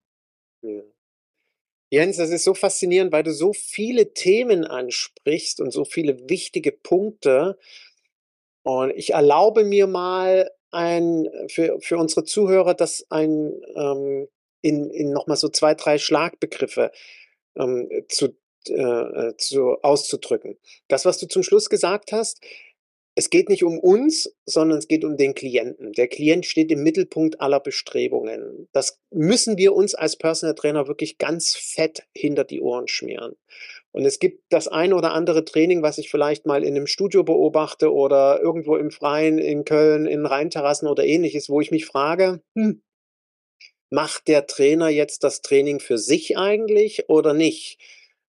Jens, das ist so faszinierend, weil du so viele Themen ansprichst und so viele wichtige Punkte. Und ich erlaube mir mal ein, für, für unsere Zuhörer, das ein, ähm, in, in nochmal so zwei, drei Schlagbegriffe ähm, zu, äh, zu, auszudrücken. Das, was du zum Schluss gesagt hast, es geht nicht um uns, sondern es geht um den Klienten. Der Klient steht im Mittelpunkt aller Bestrebungen. Das müssen wir uns als Personal Trainer wirklich ganz fett hinter die Ohren schmieren. Und es gibt das ein oder andere Training, was ich vielleicht mal in einem Studio beobachte oder irgendwo im Freien in Köln, in Rheinterrassen oder ähnliches, wo ich mich frage, hm, macht der Trainer jetzt das Training für sich eigentlich oder nicht?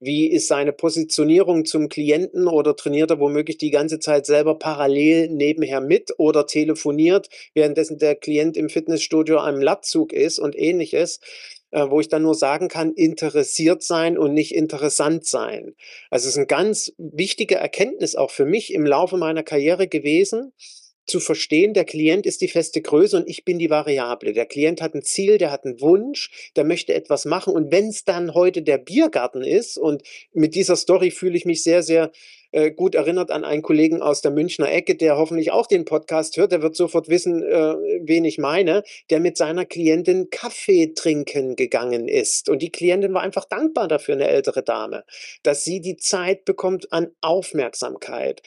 Wie ist seine Positionierung zum Klienten oder trainiert er womöglich die ganze Zeit selber parallel nebenher mit oder telefoniert, währenddessen der Klient im Fitnessstudio am Latzug ist und ähnliches? Äh, wo ich dann nur sagen kann, interessiert sein und nicht interessant sein. Also es ist eine ganz wichtige Erkenntnis auch für mich im Laufe meiner Karriere gewesen, zu verstehen, der Klient ist die feste Größe und ich bin die Variable. Der Klient hat ein Ziel, der hat einen Wunsch, der möchte etwas machen. Und wenn es dann heute der Biergarten ist, und mit dieser Story fühle ich mich sehr, sehr äh, gut erinnert an einen Kollegen aus der Münchner Ecke, der hoffentlich auch den Podcast hört, der wird sofort wissen, äh, wen ich meine, der mit seiner Klientin Kaffee trinken gegangen ist. Und die Klientin war einfach dankbar dafür, eine ältere Dame, dass sie die Zeit bekommt an Aufmerksamkeit.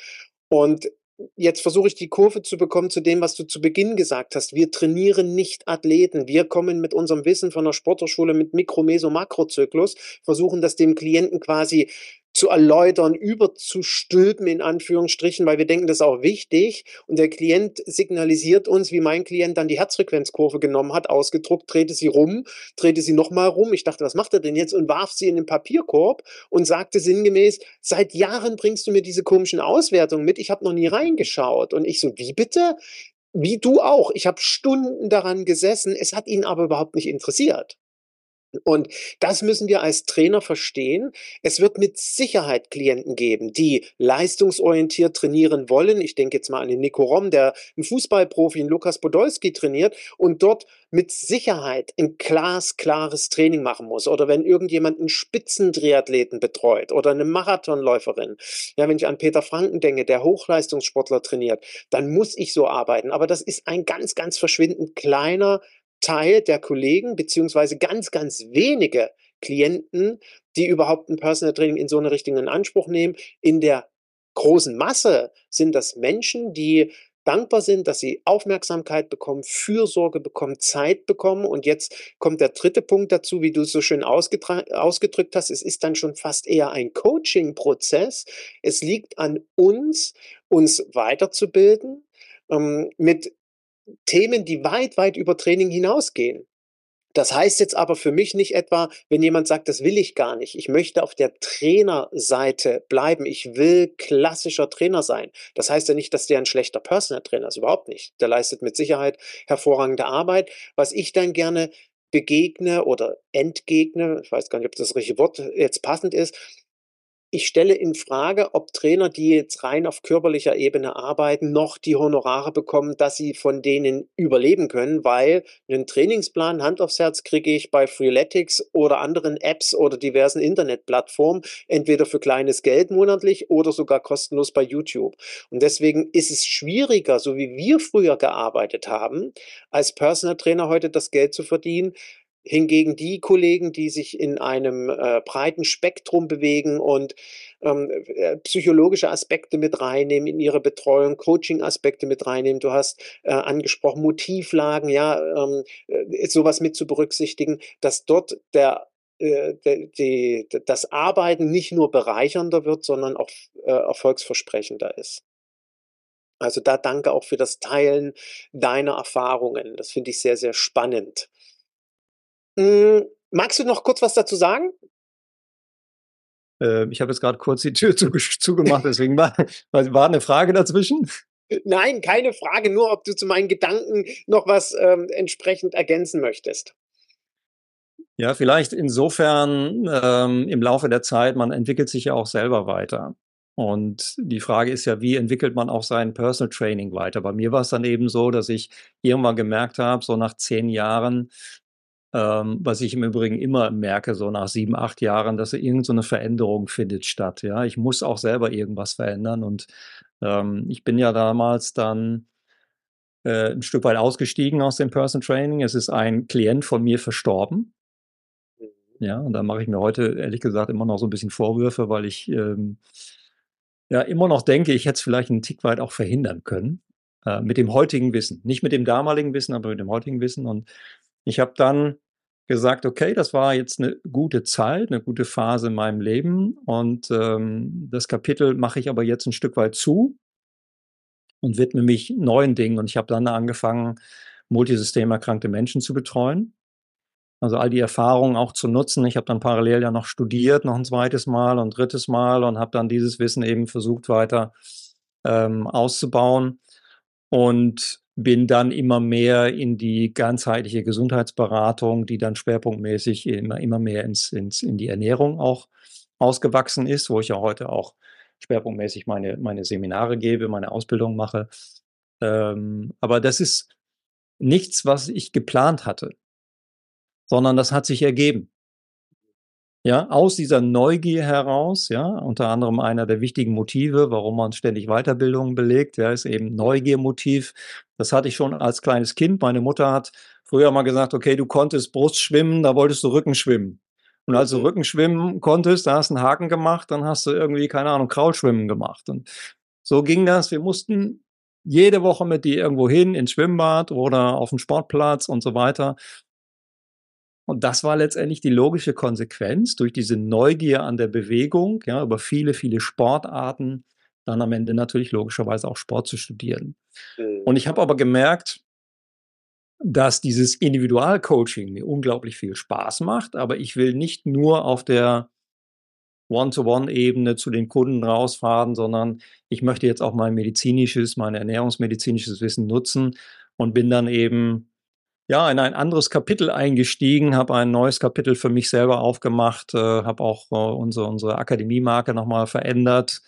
Und jetzt versuche ich die Kurve zu bekommen zu dem, was du zu Beginn gesagt hast. Wir trainieren nicht Athleten. Wir kommen mit unserem Wissen von der Sporthochschule mit Mikro, Meso, Makrozyklus, versuchen das dem Klienten quasi zu erläutern, überzustülpen in Anführungsstrichen, weil wir denken, das ist auch wichtig. Und der Klient signalisiert uns, wie mein Klient dann die Herzfrequenzkurve genommen hat, ausgedruckt, drehte sie rum, drehte sie nochmal rum. Ich dachte, was macht er denn jetzt? Und warf sie in den Papierkorb und sagte sinngemäß, seit Jahren bringst du mir diese komischen Auswertungen mit. Ich habe noch nie reingeschaut. Und ich so, wie bitte? Wie du auch. Ich habe Stunden daran gesessen. Es hat ihn aber überhaupt nicht interessiert. Und das müssen wir als Trainer verstehen. Es wird mit Sicherheit Klienten geben, die leistungsorientiert trainieren wollen. Ich denke jetzt mal an den Nico Rom, der einen Fußballprofi, einen Lukas Podolski trainiert und dort mit Sicherheit ein glasklares Training machen muss. Oder wenn irgendjemand einen Spitzentriathleten betreut oder eine Marathonläuferin. Ja, wenn ich an Peter Franken denke, der Hochleistungssportler trainiert, dann muss ich so arbeiten. Aber das ist ein ganz, ganz verschwindend kleiner Teil der Kollegen, beziehungsweise ganz, ganz wenige Klienten, die überhaupt ein Personal Training in so eine Richtung in Anspruch nehmen. In der großen Masse sind das Menschen, die dankbar sind, dass sie Aufmerksamkeit bekommen, Fürsorge bekommen, Zeit bekommen. Und jetzt kommt der dritte Punkt dazu, wie du es so schön ausgedrückt hast. Es ist dann schon fast eher ein Coaching-Prozess. Es liegt an uns, uns weiterzubilden, ähm, mit Themen, die weit, weit über Training hinausgehen. Das heißt jetzt aber für mich nicht etwa, wenn jemand sagt, das will ich gar nicht. Ich möchte auf der Trainerseite bleiben. Ich will klassischer Trainer sein. Das heißt ja nicht, dass der ein schlechter Personal Trainer ist. Überhaupt nicht. Der leistet mit Sicherheit hervorragende Arbeit. Was ich dann gerne begegne oder entgegne, ich weiß gar nicht, ob das richtige Wort jetzt passend ist, ich stelle in Frage, ob Trainer, die jetzt rein auf körperlicher Ebene arbeiten, noch die Honorare bekommen, dass sie von denen überleben können, weil einen Trainingsplan Hand aufs Herz kriege ich bei Freeletics oder anderen Apps oder diversen Internetplattformen, entweder für kleines Geld monatlich oder sogar kostenlos bei YouTube. Und deswegen ist es schwieriger, so wie wir früher gearbeitet haben, als Personal Trainer heute das Geld zu verdienen, Hingegen die Kollegen, die sich in einem äh, breiten Spektrum bewegen und ähm, äh, psychologische Aspekte mit reinnehmen in ihre Betreuung, Coaching-Aspekte mit reinnehmen. Du hast äh, angesprochen Motivlagen, ja, ähm, äh, sowas mit zu berücksichtigen, dass dort der äh, die, die, das Arbeiten nicht nur bereichernder wird, sondern auch äh, erfolgsversprechender ist. Also da danke auch für das Teilen deiner Erfahrungen. Das finde ich sehr, sehr spannend. Hm, magst du noch kurz was dazu sagen? Äh, ich habe jetzt gerade kurz die Tür <laughs> zugemacht, <laughs> deswegen war, war eine Frage dazwischen. Äh, nein, keine Frage, nur ob du zu meinen Gedanken noch was ähm, entsprechend ergänzen möchtest. Ja, vielleicht insofern ähm, im Laufe der Zeit, man entwickelt sich ja auch selber weiter. Und die Frage ist ja, wie entwickelt man auch sein Personal Training weiter? Bei mir war es dann eben so, dass ich irgendwann gemerkt habe, so nach zehn Jahren, Ähm, was ich im Übrigen immer merke, so nach sieben, acht Jahren, dass irgend so Veränderung findet statt, ja. Ich muss auch selber irgendwas verändern und, ähm, ich bin ja damals dann, äh, 'n Stück weit ausgestiegen aus dem Personal Training. Es ist ein Klient von mir verstorben. Mhm. Ja, und da mache ich mir heute ehrlich gesagt immer noch so 'n bisschen Vorwürfe, weil ich, ähm, ja, immer noch denke, ich hätte es vielleicht 'n Tick weit auch verhindern können, äh, mit dem heutigen Wissen. Nicht mit dem damaligen Wissen, aber mit dem heutigen Wissen. Und ich habe dann gesagt: „Okay, das war jetzt 'ne gute Zeit, 'ne gute Phase in meinem Leben und, ähm, das Kapitel mache ich aber jetzt 'n Stück weit zu“ „und widme mich neuen Dingen.“ Und ich habe dann angefangen, multisystemerkrankte Menschen zu betreuen. Also, all die Erfahrungen auch zu nutzen. Ich habe dann parallel ja noch studiert, noch 'n 2. Mal und 3. Mal und habe dann dieses Wissen eben versucht weiter, ähm, auszubauen und bin dann immer mehr in die ganzheitliche Gesundheitsberatung, die dann schwerpunktmäßig immer immer mehr ins ins in die Ernährung auch ausgewachsen ist, wo ich ja heute auch schwerpunktmäßig meine meine Seminare gebe, meine Ausbildung mache. Ähm, aber das ist nichts, was ich geplant hatte sondern das hat sich ergeben. Ja, aus dieser Neugier heraus, ja, unter anderem einer der wichtigen Motive, warum man ständig Weiterbildungen belegt, ja, ist eben Neugiermotiv. Das hatte ich schon als kleines Kind. Meine Mutter hat früher mal gesagt: „Okay, du konntest Brustschwimmen, da wolltest du Rückenschwimmen. Und als du Mhm. Rückenschwimmen konntest, da hast 'n Haken gemacht, dann hast du irgendwie, keine Ahnung, Kraulschwimmen gemacht.“ Und so ging das. Wir mussten jede Woche mit ihr irgendwo hin ins Schwimmbad oder auf 'n Sportplatz und so weiter. Und das war letztendlich die logische Konsequenz durch diese Neugier an der Bewegung, ja, über viele, viele Sportarten, dann am Ende natürlich logischerweise auch Sport zu studieren. Mhm. Und ich habe aber gemerkt dass dieses Individualcoaching mir unglaublich viel Spaß macht, aber ich will nicht nur auf der One-to-One-Ebene zu den Kunden rausfahren, sondern ich möchte jetzt auch mein medizinisches mein ernährungsmedizinisches Wissen nutzen und bin dann eben, ja, in ein anderes Kapitel eingestiegen, habe ein neues Kapitel für mich selber aufgemacht, äh, habe auch, äh, unsere unsere Akademie-Marke noch mal verändert,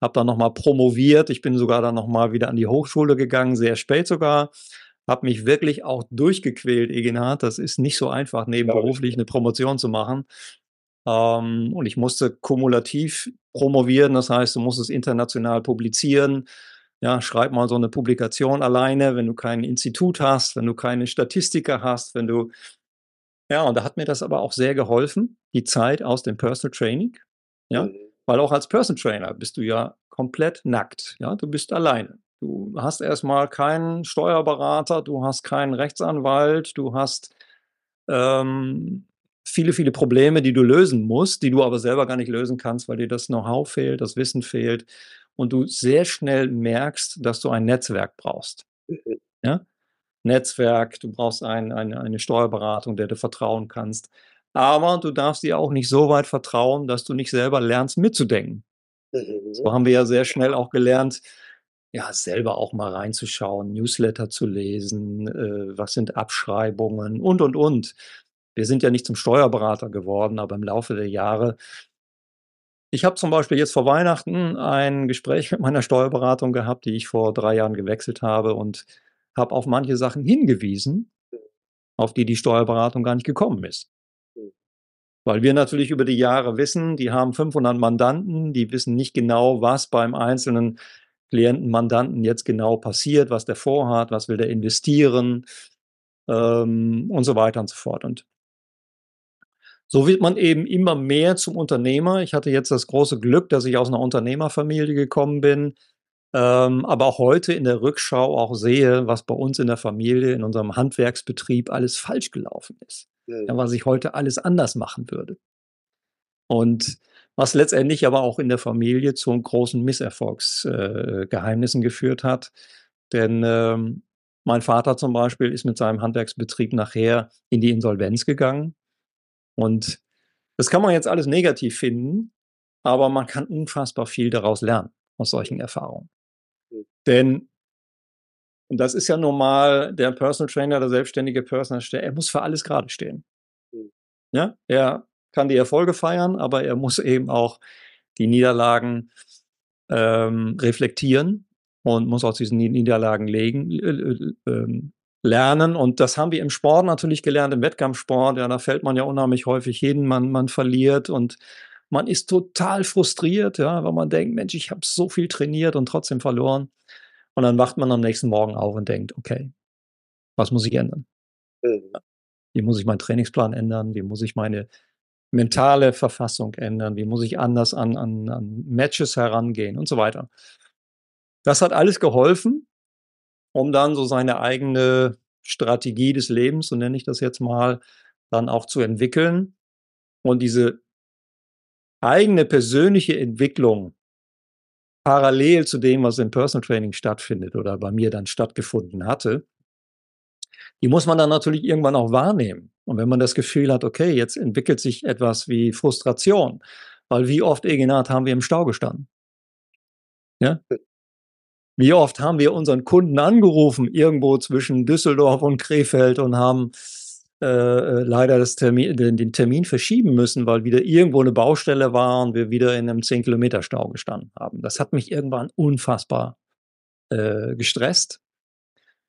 habe dann noch mal promoviert. Ich bin sogar dann noch mal wieder an die Hochschule gegangen, sehr spät sogar. Habe mich wirklich auch durchgequält, Eginhard. Das ist nicht so einfach, nebenberuflich dir. 'ne Promotion zu machen. Ähm, und ich musste kumulativ promovieren, das heißt, du musst es international publizieren. Ja, schreib mal so 'ne Publikation alleine, wenn du kein Institut hast, wenn du keine Statistiker hast, wenn du ja, und da hat mir das aber auch sehr geholfen, die Zeit aus dem Personal Training, ja? Mhm. Weil auch als Personal Trainer bist du ja komplett nackt, ja? Du bist alleine. Du hast erst mal keinen Steuerberater, du hast keinen Rechtsanwalt, du hast, ähm, viele, viele Probleme, die du lösen musst, die du aber selber gar nicht lösen kannst, weil dir das Know-how fehlt, das Wissen fehlt und du sehr schnell merkst, dass du ein Netzwerk brauchst, Mhm. ja? Netzwerk, du brauchst ein eine eine Steuerberatung, der du vertrauen kannst. Aber du darfst ihr auch nicht so weit vertrauen, dass du nicht selber lernst mitzudenken. Mhm. So haben wir ja sehr schnell auch gelernt, ja, selber auch mal reinzuschauen, Newsletter zu lesen, äh, was sind Abschreibungen und, und, und. Wir sind ja nicht zum Steuerberater geworden, aber im Laufe der Jahre Ich habe zum Beispiel jetzt vor Weihnachten ein Gespräch <laughs> mit meiner Steuerberatung gehabt, die ich vor 3 Jahren gewechselt habe und habe auf manche Sachen hingewiesen, auf die die Steuerberatung gar nicht gekommen ist. Mhm. Weil wir natürlich über die Jahre wissen, die haben 500 Mandanten, die wissen nicht genau, was beim einzelnen Klienten, Mandanten jetzt genau passiert, was der vorhat, was will der investieren, ähm, und so weiter und so fort. Und so wird man eben immer mehr zum Unternehmer. Ich hatte jetzt das große Glück, dass ich aus 'ner Unternehmerfamilie gekommen bin, ähm, aber auch heute in der Rückschau auch sehe, was bei uns in der Familie, in unserem Handwerksbetrieb alles falsch gelaufen ist. Ja, Mhm. was ich heute alles anders machen würde. Und was letztendlich aber auch in der Familie zu großen Misserfolgs äh, geführt hat. Denn, ähm, mein Vater zum Beispiel ist mit seinem Handwerksbetrieb nachher in die Insolvenz gegangen. Und das kann man jetzt alles negativ finden, aber man kann unfassbar viel daraus lernen, aus solchen Erfahrungen. Mhm. Denn und das ist ja normal, der Personal Trainer, der selbstständige Personal st er muss für alles geradestehen. Mhm. Ja, er kann die Erfolge feiern, aber er muss eben auch die Niederlagen, ähm, reflektieren und muss aus diesen Ni Niederlagen legen äh, äh, lernen. Und das haben wir im Sport natürlich gelernt, im Wettkampfsport. Ja, da fällt man ja unheimlich häufig hin, man, man verliert und man ist total frustriert, ja, weil man denkt, Mensch, ich habe so viel trainiert und trotzdem verloren. Und dann wacht man am nächsten Morgen auf und denkt, okay, was muss ich ändern? Mhm. Wie muss ich meinen Trainingsplan ändern? Wie muss ich meine mentale Verfassung ändern? Wie muss ich anders an, an, an Matches herangehen und so weiter? Das hat alles geholfen, um dann so seine eigene Strategie des Lebens, so nenne ich das jetzt mal, dann auch zu entwickeln und diese eigene persönliche Entwicklung parallel zu dem, was im Personal Training stattfindet oder bei mir dann stattgefunden hatte, die muss man dann natürlich irgendwann auch wahrnehmen. Und wenn man das Gefühl hat, okay, jetzt entwickelt sich etwas wie Frustration, weil wie oft, Egenat, haben wir im Stau gestanden? Ja? Wie oft haben wir unseren Kunden angerufen, irgendwo zwischen Düsseldorf und Krefeld und haben äh, äh leider das Termin, den, den, Termin verschieben müssen, weil wieder irgendwo eine Baustelle war und wir wieder in einem 10-Kilometer-Stau gestanden haben. Das hat mich irgendwann unfassbar äh, gestresst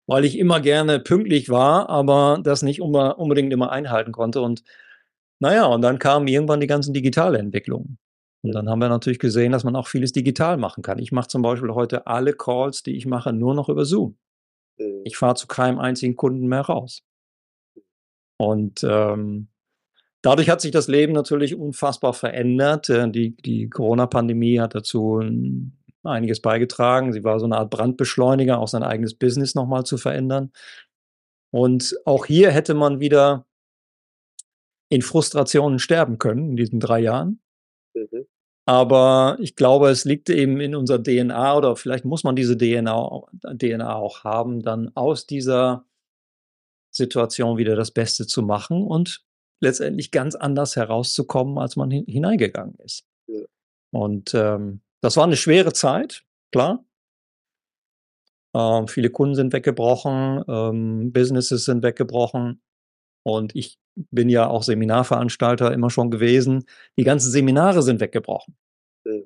weil ich immer gerne pünktlich war, aber das nicht unbedingt immer einhalten konnte. Und naja, und dann kamen irgendwann die ganzen digitale Entwicklungen. Und dann haben wir natürlich gesehen, dass man auch vieles digital machen kann. Ich mache zum Beispiel heute alle Calls, die ich mache, nur noch über Zoom. Mhm. Ich fahre zu keinem einzigen Kunden mehr raus. Und ähm, dadurch hat sich das Leben natürlich unfassbar verändert. Äh, die, die Corona-Pandemie hat dazu ein einiges beigetragen. Sie war so eine Art Brandbeschleuniger, auch sein eigenes Business nochmal zu verändern. Und auch hier hätte man wieder in Frustrationen sterben können in diesen drei Jahren. Mhm. Aber ich glaube, es liegt eben in unserer DNA oder vielleicht muss man diese DNA, DNA auch haben, dann aus dieser Situation wieder das Beste zu machen und letztendlich ganz anders herauszukommen, als man hineingegangen ist. Ja. Und ähm, das war eine schwere Zeit, klar. Ähm, viele Kunden sind weggebrochen, ähm, Businesses sind weggebrochen. Und ich bin ja auch Seminarveranstalter immer schon gewesen. Die ganzen Seminare sind weggebrochen. Mhm.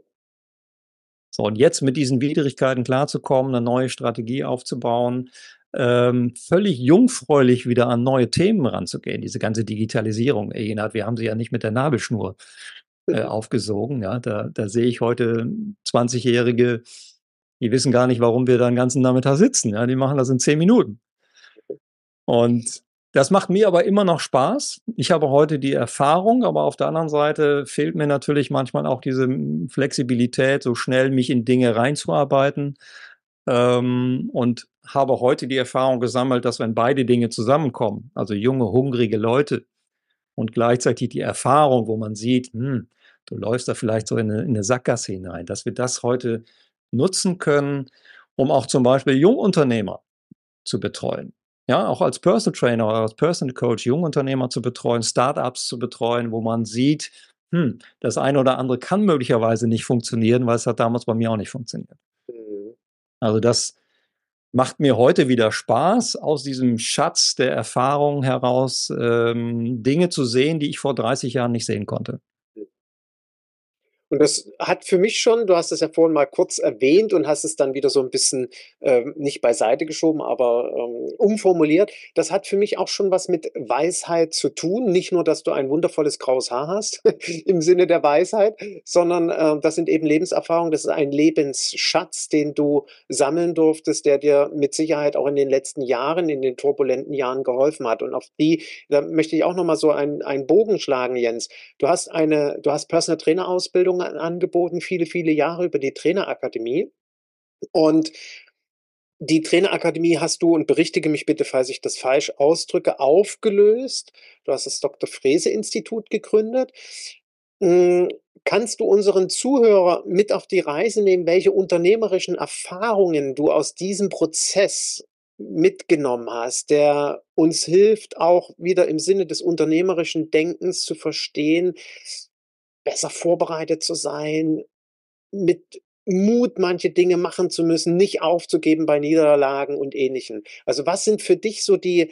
So, und jetzt mit diesen Widrigkeiten klarzukommen, eine neue Strategie aufzubauen, ähm, völlig jungfräulich wieder an neue Themen ranzugehen, diese ganze Digitalisierung. Wir haben sie ja nicht mit der Nabelschnur äh, aufgesogen. Ja, da, da sehe ich heute 20-Jährige, die wissen gar nicht, warum wir da den ganzen Nachmittag sitzen. Ja, die machen das in zehn Minuten. Und das macht mir aber immer noch Spaß. Ich habe heute die Erfahrung, aber auf der anderen Seite fehlt mir natürlich manchmal auch diese Flexibilität, so schnell mich in Dinge reinzuarbeiten. Ähm, und habe heute die Erfahrung gesammelt, dass wenn beide Dinge zusammenkommen, also junge, hungrige Leute, und gleichzeitig die Erfahrung, wo man sieht, hm, du läufst da vielleicht so in eine, in eine Sackgasse hinein, dass wir das heute nutzen können, um auch zum Beispiel Jungunternehmer zu betreuen. Ja, auch als Personal Trainer oder als Personal Coach Jungunternehmer zu betreuen, Startups zu betreuen, wo man sieht, hm, das eine oder andere kann möglicherweise nicht funktionieren, weil es hat damals bei mir auch nicht funktioniert. Mhm. Also das macht mir heute wieder Spaß, aus diesem Schatz der Erfahrung heraus ähm, Dinge zu sehen, die ich vor 30 Jahren nicht sehen konnte. Und das hat für mich schon, du hast es ja vorhin mal kurz erwähnt und hast es dann wieder so ein bisschen ähm, nicht beiseite geschoben, aber ähm, umformuliert. Das hat für mich auch schon was mit Weisheit zu tun. Nicht nur, dass du ein wundervolles graues Haar hast <laughs> im Sinne der Weisheit, sondern äh, das sind eben Lebenserfahrungen. Das ist ein Lebensschatz, den du sammeln durftest, der dir mit Sicherheit auch in den letzten Jahren, in den turbulenten Jahren geholfen hat. Und auf die, da möchte ich auch nochmal so einen, einen Bogen schlagen, Jens. Du hast eine, du hast Personal Trainer Ausbildung angeboten, viele, viele Jahre über die Trainerakademie. Und die Trainerakademie hast du, und berichtige mich bitte, falls ich das falsch ausdrücke, aufgelöst. Du hast das Dr. Frese Institut gegründet. Hm, kannst du unseren Zuhörer mit auf die Reise nehmen, welche unternehmerischen Erfahrungen du aus diesem Prozess mitgenommen hast, der uns hilft, auch wieder im Sinne des unternehmerischen Denkens zu verstehen, besser vorbereitet zu sein, mit Mut manche Dinge machen zu müssen, nicht aufzugeben bei Niederlagen und Ähnlichem. Also was sind für dich so die,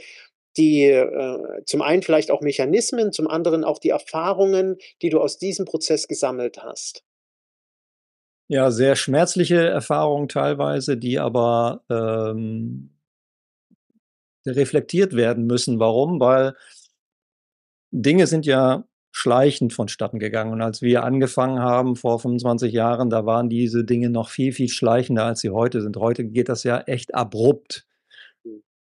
die äh, zum einen vielleicht auch Mechanismen, zum anderen auch die Erfahrungen, die du aus diesem Prozess gesammelt hast? Ja, sehr schmerzliche Erfahrungen teilweise, die aber ähm, reflektiert werden müssen. Warum? Weil Dinge sind ja schleichend vonstatten gegangen. Und als wir angefangen haben vor 25 Jahren, da waren diese Dinge noch viel, viel schleichender, als sie heute sind. Heute geht das ja echt abrupt.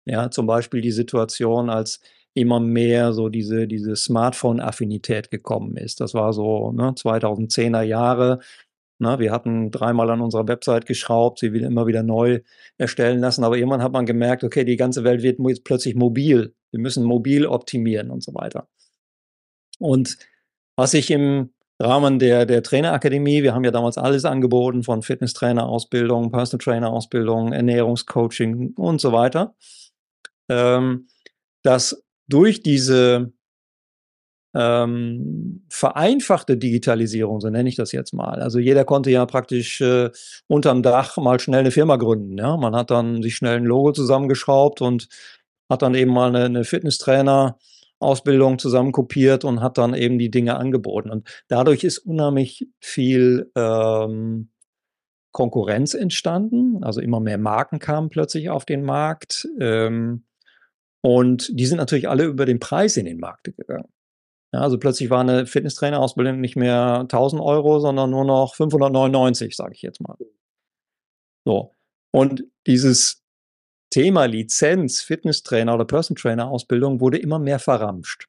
Ja, zum Beispiel die Situation, als immer mehr so diese, diese Smartphone-Affinität gekommen ist. Das war so ne, 2010er Jahre. Na, wir hatten dreimal an unserer Website geschraubt, sie wieder immer wieder neu erstellen lassen, aber irgendwann hat man gemerkt, okay, die ganze Welt wird jetzt plötzlich mobil. Wir müssen mobil optimieren und so weiter. Und was ich im Rahmen der, der Trainerakademie, wir haben ja damals alles angeboten, von Fitnesstrainer-Ausbildung, Personal Trainer-Ausbildung, Ernährungscoaching und so weiter, ähm, dass durch diese ähm, vereinfachte Digitalisierung, so nenne ich das jetzt mal. Also jeder konnte ja praktisch äh, unterm Dach mal schnell eine Firma gründen. Ja? Man hat dann sich schnell ein Logo zusammengeschraubt und hat dann eben mal eine, eine Fitnesstrainer Ausbildung zusammenkopiert und hat dann eben die Dinge angeboten. Und dadurch ist unheimlich viel ähm, Konkurrenz entstanden. Also immer mehr Marken kamen plötzlich auf den Markt. Ähm, und die sind natürlich alle über den Preis in den Markt gegangen. Ja, also plötzlich war eine Fitnesstrainer-Ausbildung nicht mehr 1000 Euro, sondern nur noch 599, sage ich jetzt mal. So. Und dieses Thema Lizenz, Fitnesstrainer oder Person Trainer Ausbildung wurde immer mehr verramscht.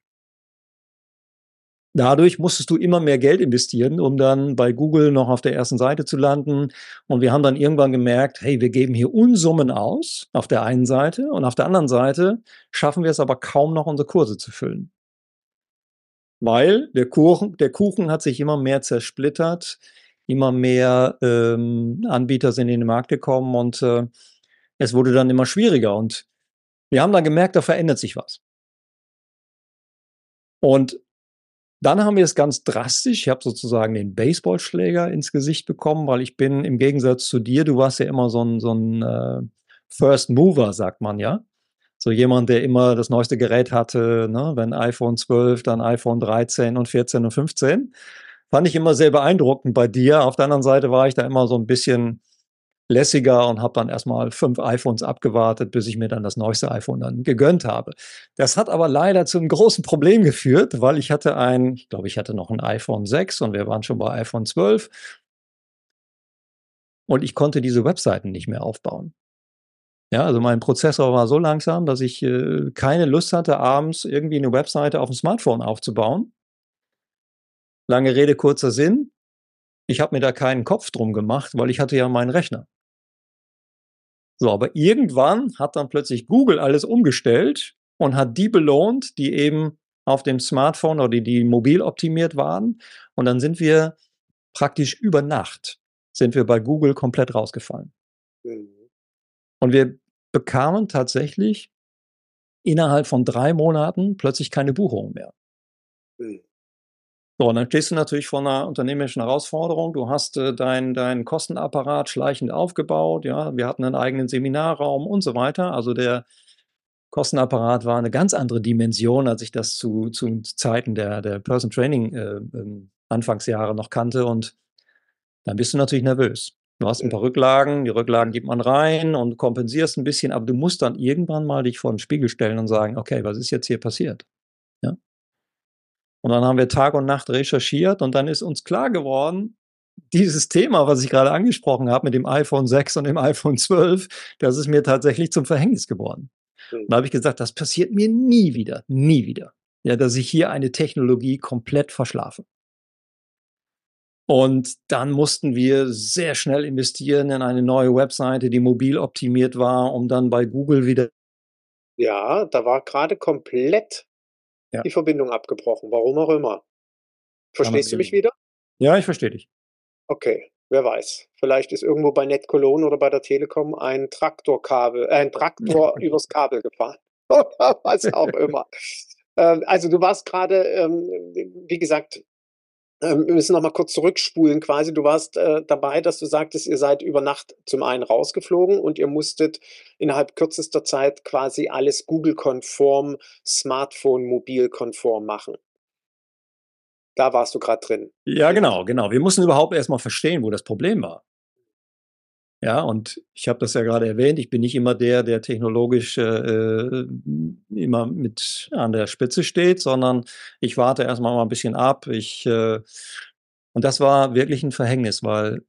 Dadurch musstest du immer mehr Geld investieren, um dann bei Google noch auf der ersten Seite zu landen. Und wir haben dann irgendwann gemerkt, hey, wir geben hier Unsummen aus auf der einen Seite und auf der anderen Seite schaffen wir es aber kaum noch, unsere Kurse zu füllen. Weil der Kuchen, der Kuchen hat sich immer mehr zersplittert, immer mehr ähm, Anbieter sind in den Markt gekommen und äh, es wurde dann immer schwieriger. Und wir haben dann gemerkt, da verändert sich was. Und dann haben wir es ganz drastisch. Ich habe sozusagen den Baseballschläger ins Gesicht bekommen, weil ich bin im Gegensatz zu dir, du warst ja immer so ein, so ein äh, First Mover, sagt man ja. So jemand, der immer das neueste Gerät hatte, ne? wenn iPhone 12, dann iPhone 13 und 14 und 15. Fand ich immer sehr beeindruckend bei dir. Auf der anderen Seite war ich da immer so ein bisschen lässiger und habe dann erstmal fünf iPhones abgewartet, bis ich mir dann das neueste iPhone dann gegönnt habe. Das hat aber leider zu einem großen Problem geführt, weil ich hatte ein, ich glaube, ich hatte noch ein iPhone 6 und wir waren schon bei iPhone 12 und ich konnte diese Webseiten nicht mehr aufbauen. Ja, also mein Prozessor war so langsam, dass ich äh, keine Lust hatte, abends irgendwie eine Webseite auf dem Smartphone aufzubauen. Lange Rede, kurzer Sinn. Ich habe mir da keinen Kopf drum gemacht, weil ich hatte ja meinen Rechner. So, aber irgendwann hat dann plötzlich Google alles umgestellt und hat die belohnt, die eben auf dem Smartphone oder die, die mobil optimiert waren. Und dann sind wir praktisch über Nacht sind wir bei Google komplett rausgefallen. Mhm. Und wir bekamen tatsächlich innerhalb von drei Monaten plötzlich keine Buchung mehr. Mhm. So, und dann stehst du natürlich vor einer unternehmerischen Herausforderung. Du hast äh, deinen dein Kostenapparat schleichend aufgebaut. Ja, wir hatten einen eigenen Seminarraum und so weiter. Also der Kostenapparat war eine ganz andere Dimension, als ich das zu, zu Zeiten der, der Person Training äh, ähm, Anfangsjahre noch kannte. Und dann bist du natürlich nervös. Du hast ein paar Rücklagen, die Rücklagen gibt man rein und kompensierst ein bisschen, aber du musst dann irgendwann mal dich vor den Spiegel stellen und sagen, okay, was ist jetzt hier passiert? Und dann haben wir Tag und Nacht recherchiert und dann ist uns klar geworden, dieses Thema, was ich gerade angesprochen habe mit dem iPhone 6 und dem iPhone 12, das ist mir tatsächlich zum Verhängnis geworden. Und da habe ich gesagt, das passiert mir nie wieder, nie wieder. Ja, dass ich hier eine Technologie komplett verschlafe. Und dann mussten wir sehr schnell investieren in eine neue Webseite, die mobil optimiert war, um dann bei Google wieder. Ja, da war gerade komplett ja. die Verbindung abgebrochen, warum auch immer. Verstehst du mich wieder? Ja, ich verstehe dich. Okay, wer weiß. Vielleicht ist irgendwo bei NetCologne oder bei der Telekom ein Traktorkabel, äh, ein Traktor <laughs> übers Kabel gefahren. <laughs> Oder was auch immer. Ähm, also du warst gerade, ähm, wie gesagt, ähm, wir müssen noch mal kurz zurückspulen quasi. Du warst äh, dabei, dass du sagtest, ihr seid über Nacht zum einen rausgeflogen und ihr musstet innerhalb kürzester Zeit quasi alles Google-konform, Smartphone-mobil-konform machen. Da warst du gerade drin. Ja, genau, genau. Wir mussten überhaupt erstmal verstehen, wo das Problem war. Ja, und ich habe das ja gerade erwähnt, ich bin nicht immer der, der technologisch äh, immer mit an der Spitze steht, sondern ich warte erstmal mal ein bisschen ab. Ich, äh, und das war wirklich ein Verhängnis, weil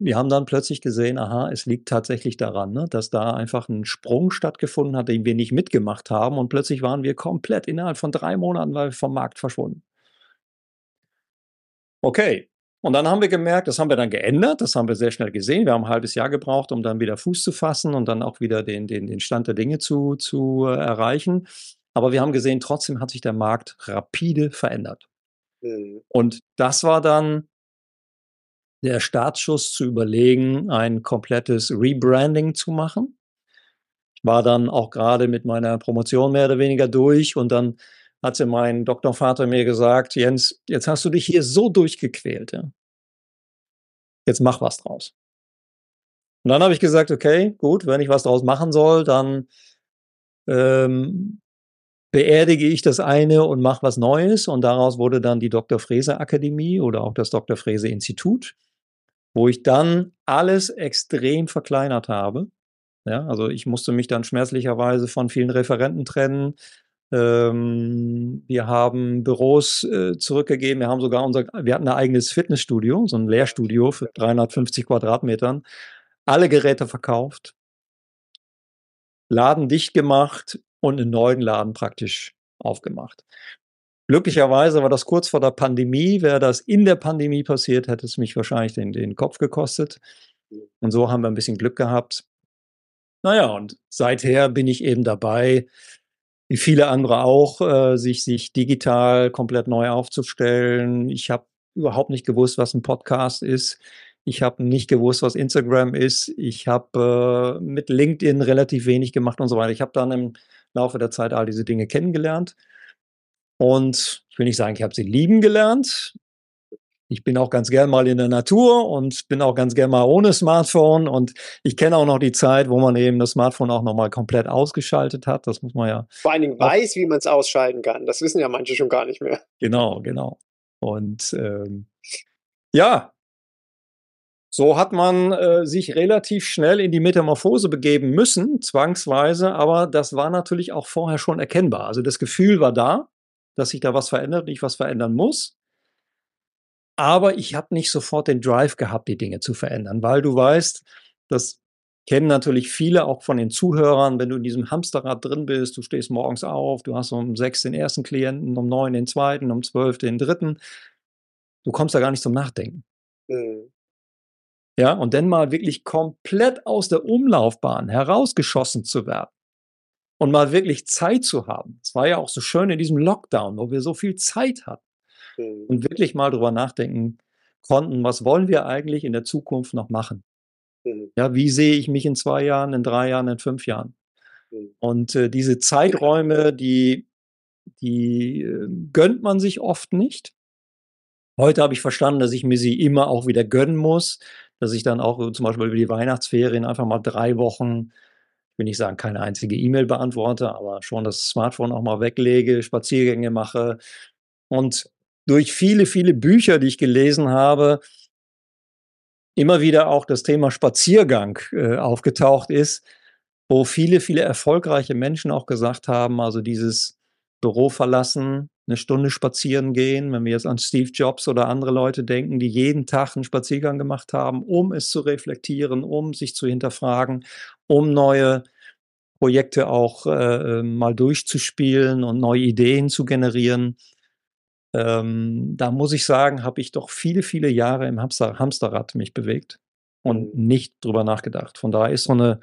wir haben dann plötzlich gesehen, aha, es liegt tatsächlich daran, ne, dass da einfach ein Sprung stattgefunden hat, den wir nicht mitgemacht haben. Und plötzlich waren wir komplett innerhalb von drei Monaten vom Markt verschwunden. Okay, und dann haben wir gemerkt, das haben wir dann geändert, das haben wir sehr schnell gesehen. Wir haben ein halbes Jahr gebraucht, um dann wieder Fuß zu fassen und dann auch wieder den, den, den Stand der Dinge zu, zu äh, erreichen. Aber wir haben gesehen, trotzdem hat sich der Markt rapide verändert. Mhm. Und das war dann der Startschuss zu überlegen, ein komplettes Rebranding zu machen. Ich war dann auch gerade mit meiner Promotion mehr oder weniger durch und dann hat sie mein Doktorvater mir gesagt, Jens, jetzt hast du dich hier so durchgequält. Ja? Jetzt mach was draus. Und dann habe ich gesagt, okay, gut, wenn ich was draus machen soll, dann ähm, beerdige ich das eine und mache was Neues. Und daraus wurde dann die Dr. Frese Akademie oder auch das Dr. Frese Institut, wo ich dann alles extrem verkleinert habe. Ja, also ich musste mich dann schmerzlicherweise von vielen Referenten trennen. Ähm, wir haben Büros äh, zurückgegeben. Wir haben sogar unser, wir hatten ein eigenes Fitnessstudio, so ein Lehrstudio für 350 Quadratmetern. Alle Geräte verkauft, Laden dicht gemacht und einen neuen Laden praktisch aufgemacht. Glücklicherweise war das kurz vor der Pandemie. Wäre das in der Pandemie passiert, hätte es mich wahrscheinlich den, den Kopf gekostet. Und so haben wir ein bisschen Glück gehabt. Naja, und seither bin ich eben dabei, wie viele andere auch, äh, sich, sich digital komplett neu aufzustellen. Ich habe überhaupt nicht gewusst, was ein Podcast ist. Ich habe nicht gewusst, was Instagram ist. Ich habe äh, mit LinkedIn relativ wenig gemacht und so weiter. Ich habe dann im Laufe der Zeit all diese Dinge kennengelernt. Und ich will nicht sagen, ich habe sie lieben gelernt. Ich bin auch ganz gern mal in der Natur und bin auch ganz gern mal ohne Smartphone. Und ich kenne auch noch die Zeit, wo man eben das Smartphone auch noch mal komplett ausgeschaltet hat. Das muss man ja. Vor allen Dingen weiß, wie man es ausschalten kann. Das wissen ja manche schon gar nicht mehr. Genau, genau. Und ähm, ja, so hat man äh, sich relativ schnell in die Metamorphose begeben müssen, zwangsweise, aber das war natürlich auch vorher schon erkennbar. Also das Gefühl war da, dass sich da was verändert, nicht was verändern muss. Aber ich habe nicht sofort den Drive gehabt, die Dinge zu verändern, weil du weißt, das kennen natürlich viele auch von den Zuhörern, wenn du in diesem Hamsterrad drin bist, du stehst morgens auf, du hast um sechs den ersten Klienten, um neun den zweiten, um zwölf den dritten. Du kommst da gar nicht zum Nachdenken. Mhm. Ja, und dann mal wirklich komplett aus der Umlaufbahn herausgeschossen zu werden und mal wirklich Zeit zu haben. Es war ja auch so schön in diesem Lockdown, wo wir so viel Zeit hatten mhm. und wirklich mal drüber nachdenken konnten, was wollen wir eigentlich in der Zukunft noch machen? Mhm. Ja, wie sehe ich mich in zwei Jahren, in drei Jahren, in fünf Jahren? Mhm. Und äh, diese Zeiträume, die, die äh, gönnt man sich oft nicht. Heute habe ich verstanden, dass ich mir sie immer auch wieder gönnen muss, dass ich dann auch zum Beispiel über die Weihnachtsferien einfach mal drei Wochen, ich will nicht sagen, keine einzige E-Mail beantworte, aber schon das Smartphone auch mal weglege, Spaziergänge mache, und durch viele, viele Bücher, die ich gelesen habe, immer wieder auch das Thema Spaziergang äh, aufgetaucht ist, wo viele, viele erfolgreiche Menschen auch gesagt haben, also dieses Büro verlassen, eine Stunde spazieren gehen, wenn wir jetzt an Steve Jobs oder andere Leute denken, die jeden Tag einen Spaziergang gemacht haben, um es zu reflektieren, um sich zu hinterfragen, um neue Projekte auch äh, äh mal durchzuspielen und neue Ideen zu generieren. Ähm, da muss ich sagen, habe ich doch viele, viele Jahre im Hamster, Hamsterrad mich bewegt und mhm. nicht drüber nachgedacht. Von daher ist so eine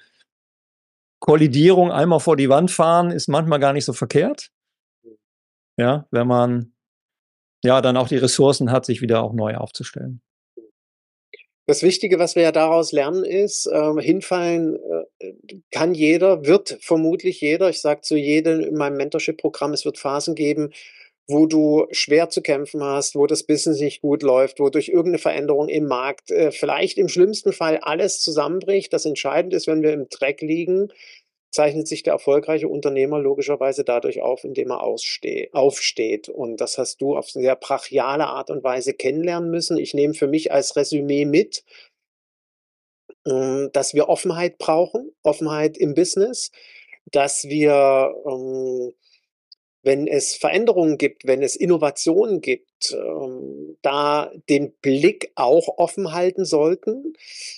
Kollidierung einmal vor die Wand fahren, ist manchmal gar nicht so verkehrt. Mhm. Ja, wenn man ja dann auch die Ressourcen hat, sich wieder auch neu aufzustellen. Das Wichtige, was wir ja daraus lernen, ist, äh, hinfallen äh, kann jeder, wird vermutlich jeder. Ich sage zu jedem in meinem Mentorship-Programm, es wird Phasen geben, wo du schwer zu kämpfen hast, wo das Business nicht gut läuft, wo durch irgendeine Veränderung im Markt äh, vielleicht im schlimmsten Fall alles zusammenbricht. Das Entscheidende ist, wenn wir im Dreck liegen, zeichnet sich der erfolgreiche Unternehmer logischerweise dadurch auf, indem er aufsteht. Und das hast du auf sehr brachiale Art und Weise kennenlernen müssen. Ich nehme für mich als Resümee mit, hm, dass wir Offenheit brauchen, Offenheit im Business, dass wir, ähm, wenn es Veränderungen gibt, wenn es Innovationen gibt, ähm, da den Blick auch offen halten sollten.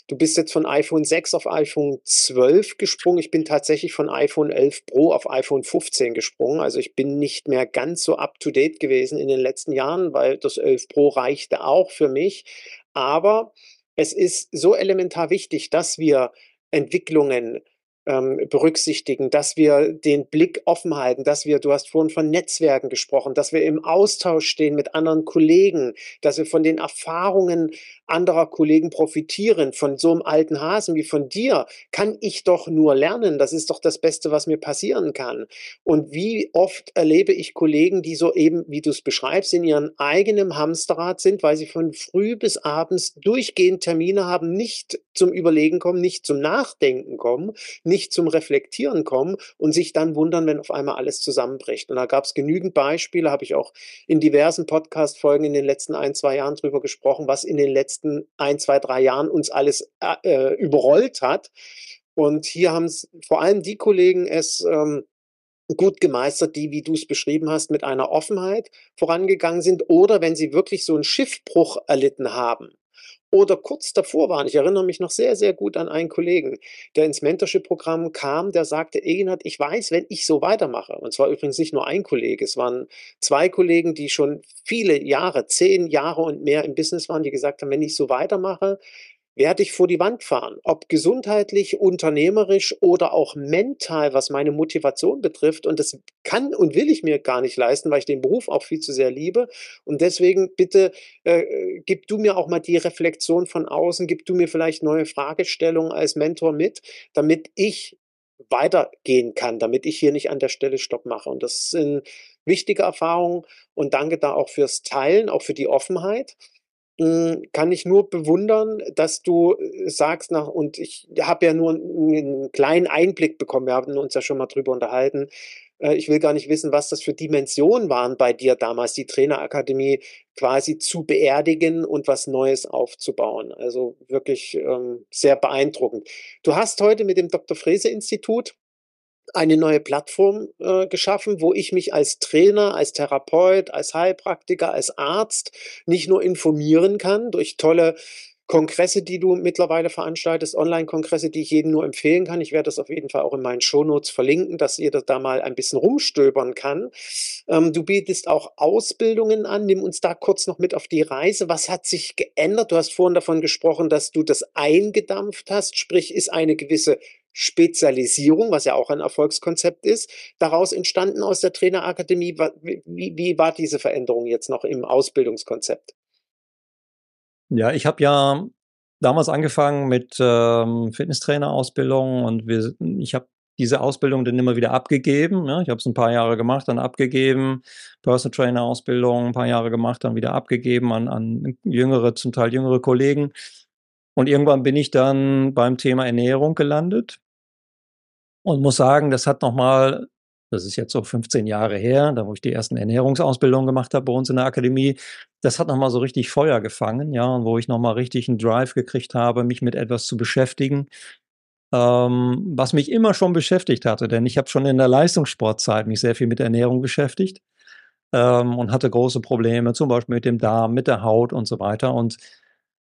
Du bist jetzt von iPhone 6 auf iPhone 12 gesprungen. Ich bin tatsächlich von iPhone 11 Pro auf iPhone 15 gesprungen. Also ich bin nicht mehr ganz so up-to-date gewesen in den letzten Jahren, weil das 11 Pro reichte auch für mich. Aber es ist so elementar wichtig, dass wir Entwicklungen ähm, berücksichtigen, dass wir den Blick offen halten, dass wir, du hast vorhin von Netzwerken gesprochen, dass wir im Austausch stehen mit anderen Kollegen, dass wir von den Erfahrungen anderer Kollegen profitieren. Von so einem alten Hasen wie von dir kann ich doch nur lernen. Das ist doch das Beste, was mir passieren kann. Und wie oft erlebe ich Kollegen, die so eben, wie du es beschreibst, in ihrem eigenen Hamsterrad sind, weil sie von früh bis abends durchgehend Termine haben, nicht zum Überlegen kommen, nicht zum Nachdenken kommen, nicht zum Reflektieren kommen und sich dann wundern, wenn auf einmal alles zusammenbricht. Und da gab es genügend Beispiele, habe ich auch in diversen Podcast-Folgen in den letzten ein, zwei Jahren drüber gesprochen, was in den letzten ein, zwei, drei Jahren uns alles äh, äh überrollt hat. Und hier haben es vor allem die Kollegen es ähm, gut gemeistert, die, wie du es beschrieben hast, mit einer Offenheit vorangegangen sind oder wenn sie wirklich so einen Schiffbruch erlitten haben oder kurz davor waren. Ich erinnere mich noch sehr, sehr gut an einen Kollegen, der ins Mentorship-Programm kam, der sagte, Egenhard, ich weiß, wenn ich so weitermache, und zwar übrigens nicht nur ein Kollege, es waren zwei Kollegen, die schon viele Jahre, zehn Jahre und mehr im Business waren, die gesagt haben, wenn ich so weitermache, werde ich vor die Wand fahren. Ob gesundheitlich, unternehmerisch oder auch mental, was meine Motivation betrifft. Und das kann und will ich mir gar nicht leisten, weil ich den Beruf auch viel zu sehr liebe. Und deswegen bitte äh, gib du mir auch mal die Reflexion von außen, gib du mir vielleicht neue Fragestellungen als Mentor mit, damit ich weitergehen kann, damit ich hier nicht an der Stelle Stopp mache. Und das sind wichtige Erfahrungen und danke da auch fürs Teilen, auch für die Offenheit. Hm, kann ich nur bewundern, dass du äh, sagst nach und ich habe ja nur einen kleinen Einblick bekommen. Wir haben uns ja schon mal drüber unterhalten. Äh, ich will gar nicht wissen, was das für Dimensionen waren bei dir damals, die Trainerakademie quasi zu beerdigen und was Neues aufzubauen. Also wirklich ähm, sehr beeindruckend. Du hast heute mit dem Dr. Frese Institut eine neue Plattform äh, geschaffen, wo ich mich als Trainer, als Therapeut, als Heilpraktiker, als Arzt nicht nur informieren kann durch tolle Kongresse, die du mittlerweile veranstaltest, Online-Kongresse, die ich jedem nur empfehlen kann. Ich werde das auf jeden Fall auch in meinen Shownotes verlinken, dass jeder da mal ein bisschen rumstöbern kann. Ähm, du bietest auch Ausbildungen an. Nimm uns da kurz noch mit auf die Reise. Was hat sich geändert? Du hast vorhin davon gesprochen, dass du das eingedampft hast, sprich ist eine gewisse Spezialisierung, was ja auch ein Erfolgskonzept ist, daraus entstanden aus der Trainerakademie. Wie, wie war diese Veränderung jetzt noch im Ausbildungskonzept? Ja, ich habe ja damals angefangen mit ähm, Fitnesstrainer-Ausbildung und wir, ich habe diese Ausbildung dann immer wieder abgegeben. Ja. Ich habe es ein paar Jahre gemacht, dann abgegeben. Personal Trainer Ausbildung ein paar Jahre gemacht, dann wieder abgegeben an, an jüngere, zum Teil jüngere Kollegen. Und irgendwann bin ich dann beim Thema Ernährung gelandet und muss sagen, das hat nochmal, das ist jetzt so 15 Jahre her, da wo ich die ersten Ernährungsausbildungen gemacht habe bei uns in der Akademie, das hat nochmal so richtig Feuer gefangen, ja, und wo ich nochmal richtig einen Drive gekriegt habe, mich mit etwas zu beschäftigen, ähm, was mich immer schon beschäftigt hatte, denn ich habe schon in der Leistungssportzeit mich sehr viel mit Ernährung beschäftigt ähm, und hatte große Probleme, zum Beispiel mit dem Darm, mit der Haut und so weiter. Und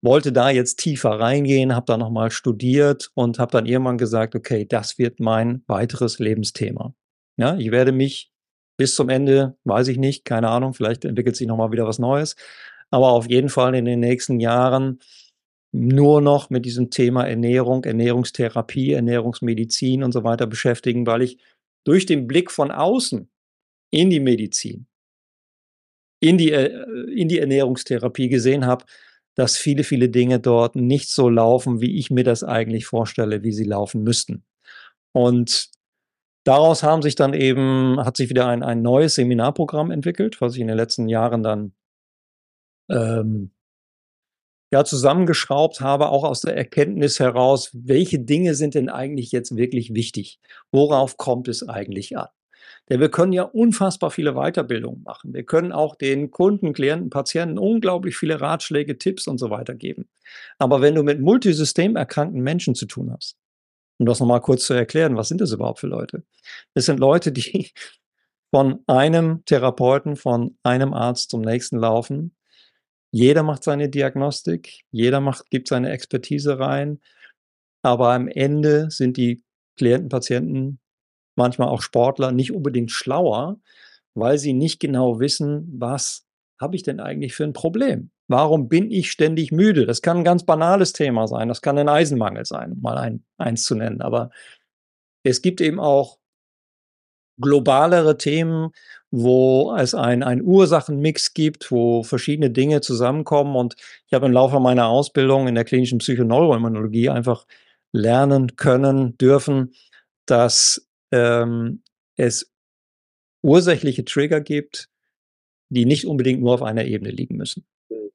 wollte da jetzt tiefer reingehen, habe da nochmal studiert und habe dann irgendwann gesagt, okay, das wird mein weiteres Lebensthema. Ja, ich werde mich bis zum Ende, weiß ich nicht, keine Ahnung, vielleicht entwickelt sich nochmal wieder was Neues, aber auf jeden Fall in den nächsten Jahren nur noch mit diesem Thema Ernährung, Ernährungstherapie, Ernährungsmedizin und so weiter beschäftigen, weil ich durch den Blick von außen in die Medizin, in die, äh, in die Ernährungstherapie gesehen habe, dass viele, viele Dinge dort nicht so laufen, wie ich mir das eigentlich vorstelle, wie sie laufen müssten. Und daraus haben sich dann eben, hat sich wieder ein, ein neues Seminarprogramm entwickelt, was ich in den letzten Jahren dann ähm, ja, zusammengeschraubt habe, auch aus der Erkenntnis heraus, welche Dinge sind denn eigentlich jetzt wirklich wichtig? Worauf kommt es eigentlich an? Denn wir können ja unfassbar viele Weiterbildungen machen. Wir können auch den Kunden, Klienten, Patienten unglaublich viele Ratschläge, Tipps und so weiter geben. Aber wenn du mit multisystemerkrankten Menschen zu tun hast, um das nochmal kurz zu erklären, was sind das überhaupt für Leute? Das sind Leute, die <laughs> von einem Therapeuten, von einem Arzt zum nächsten laufen. Jeder macht seine Diagnostik, jeder macht, gibt seine Expertise rein, aber am Ende sind die Klienten, Patienten, manchmal auch Sportler nicht unbedingt schlauer, weil sie nicht genau wissen, was habe ich denn eigentlich für ein Problem? Warum bin ich ständig müde? Das kann ein ganz banales Thema sein. Das kann ein Eisenmangel sein, um mal ein, eins zu nennen. Aber es gibt eben auch globalere Themen, wo es ein, ein Ursachenmix gibt, wo verschiedene Dinge zusammenkommen. Und ich habe im Laufe meiner Ausbildung in der klinischen Psychoneuroimmunologie einfach lernen können, dürfen, dass ähm, es ursächliche Trigger gibt, die nicht unbedingt nur auf einer Ebene liegen müssen. Mhm.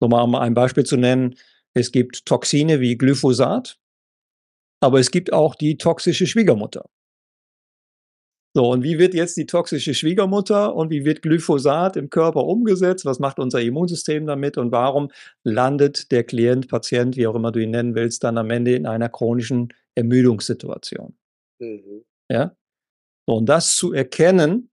So mal um ein Beispiel zu nennen, es gibt Toxine wie Glyphosat, aber es gibt auch die toxische Schwiegermutter. So, und wie wird jetzt die toxische Schwiegermutter und wie wird Glyphosat im Körper umgesetzt? Was macht unser Immunsystem damit und warum landet der Klient, Patient, wie auch immer du ihn nennen willst, dann am Ende in einer chronischen Ermüdungssituation? Mhm. Ja? Und das zu erkennen,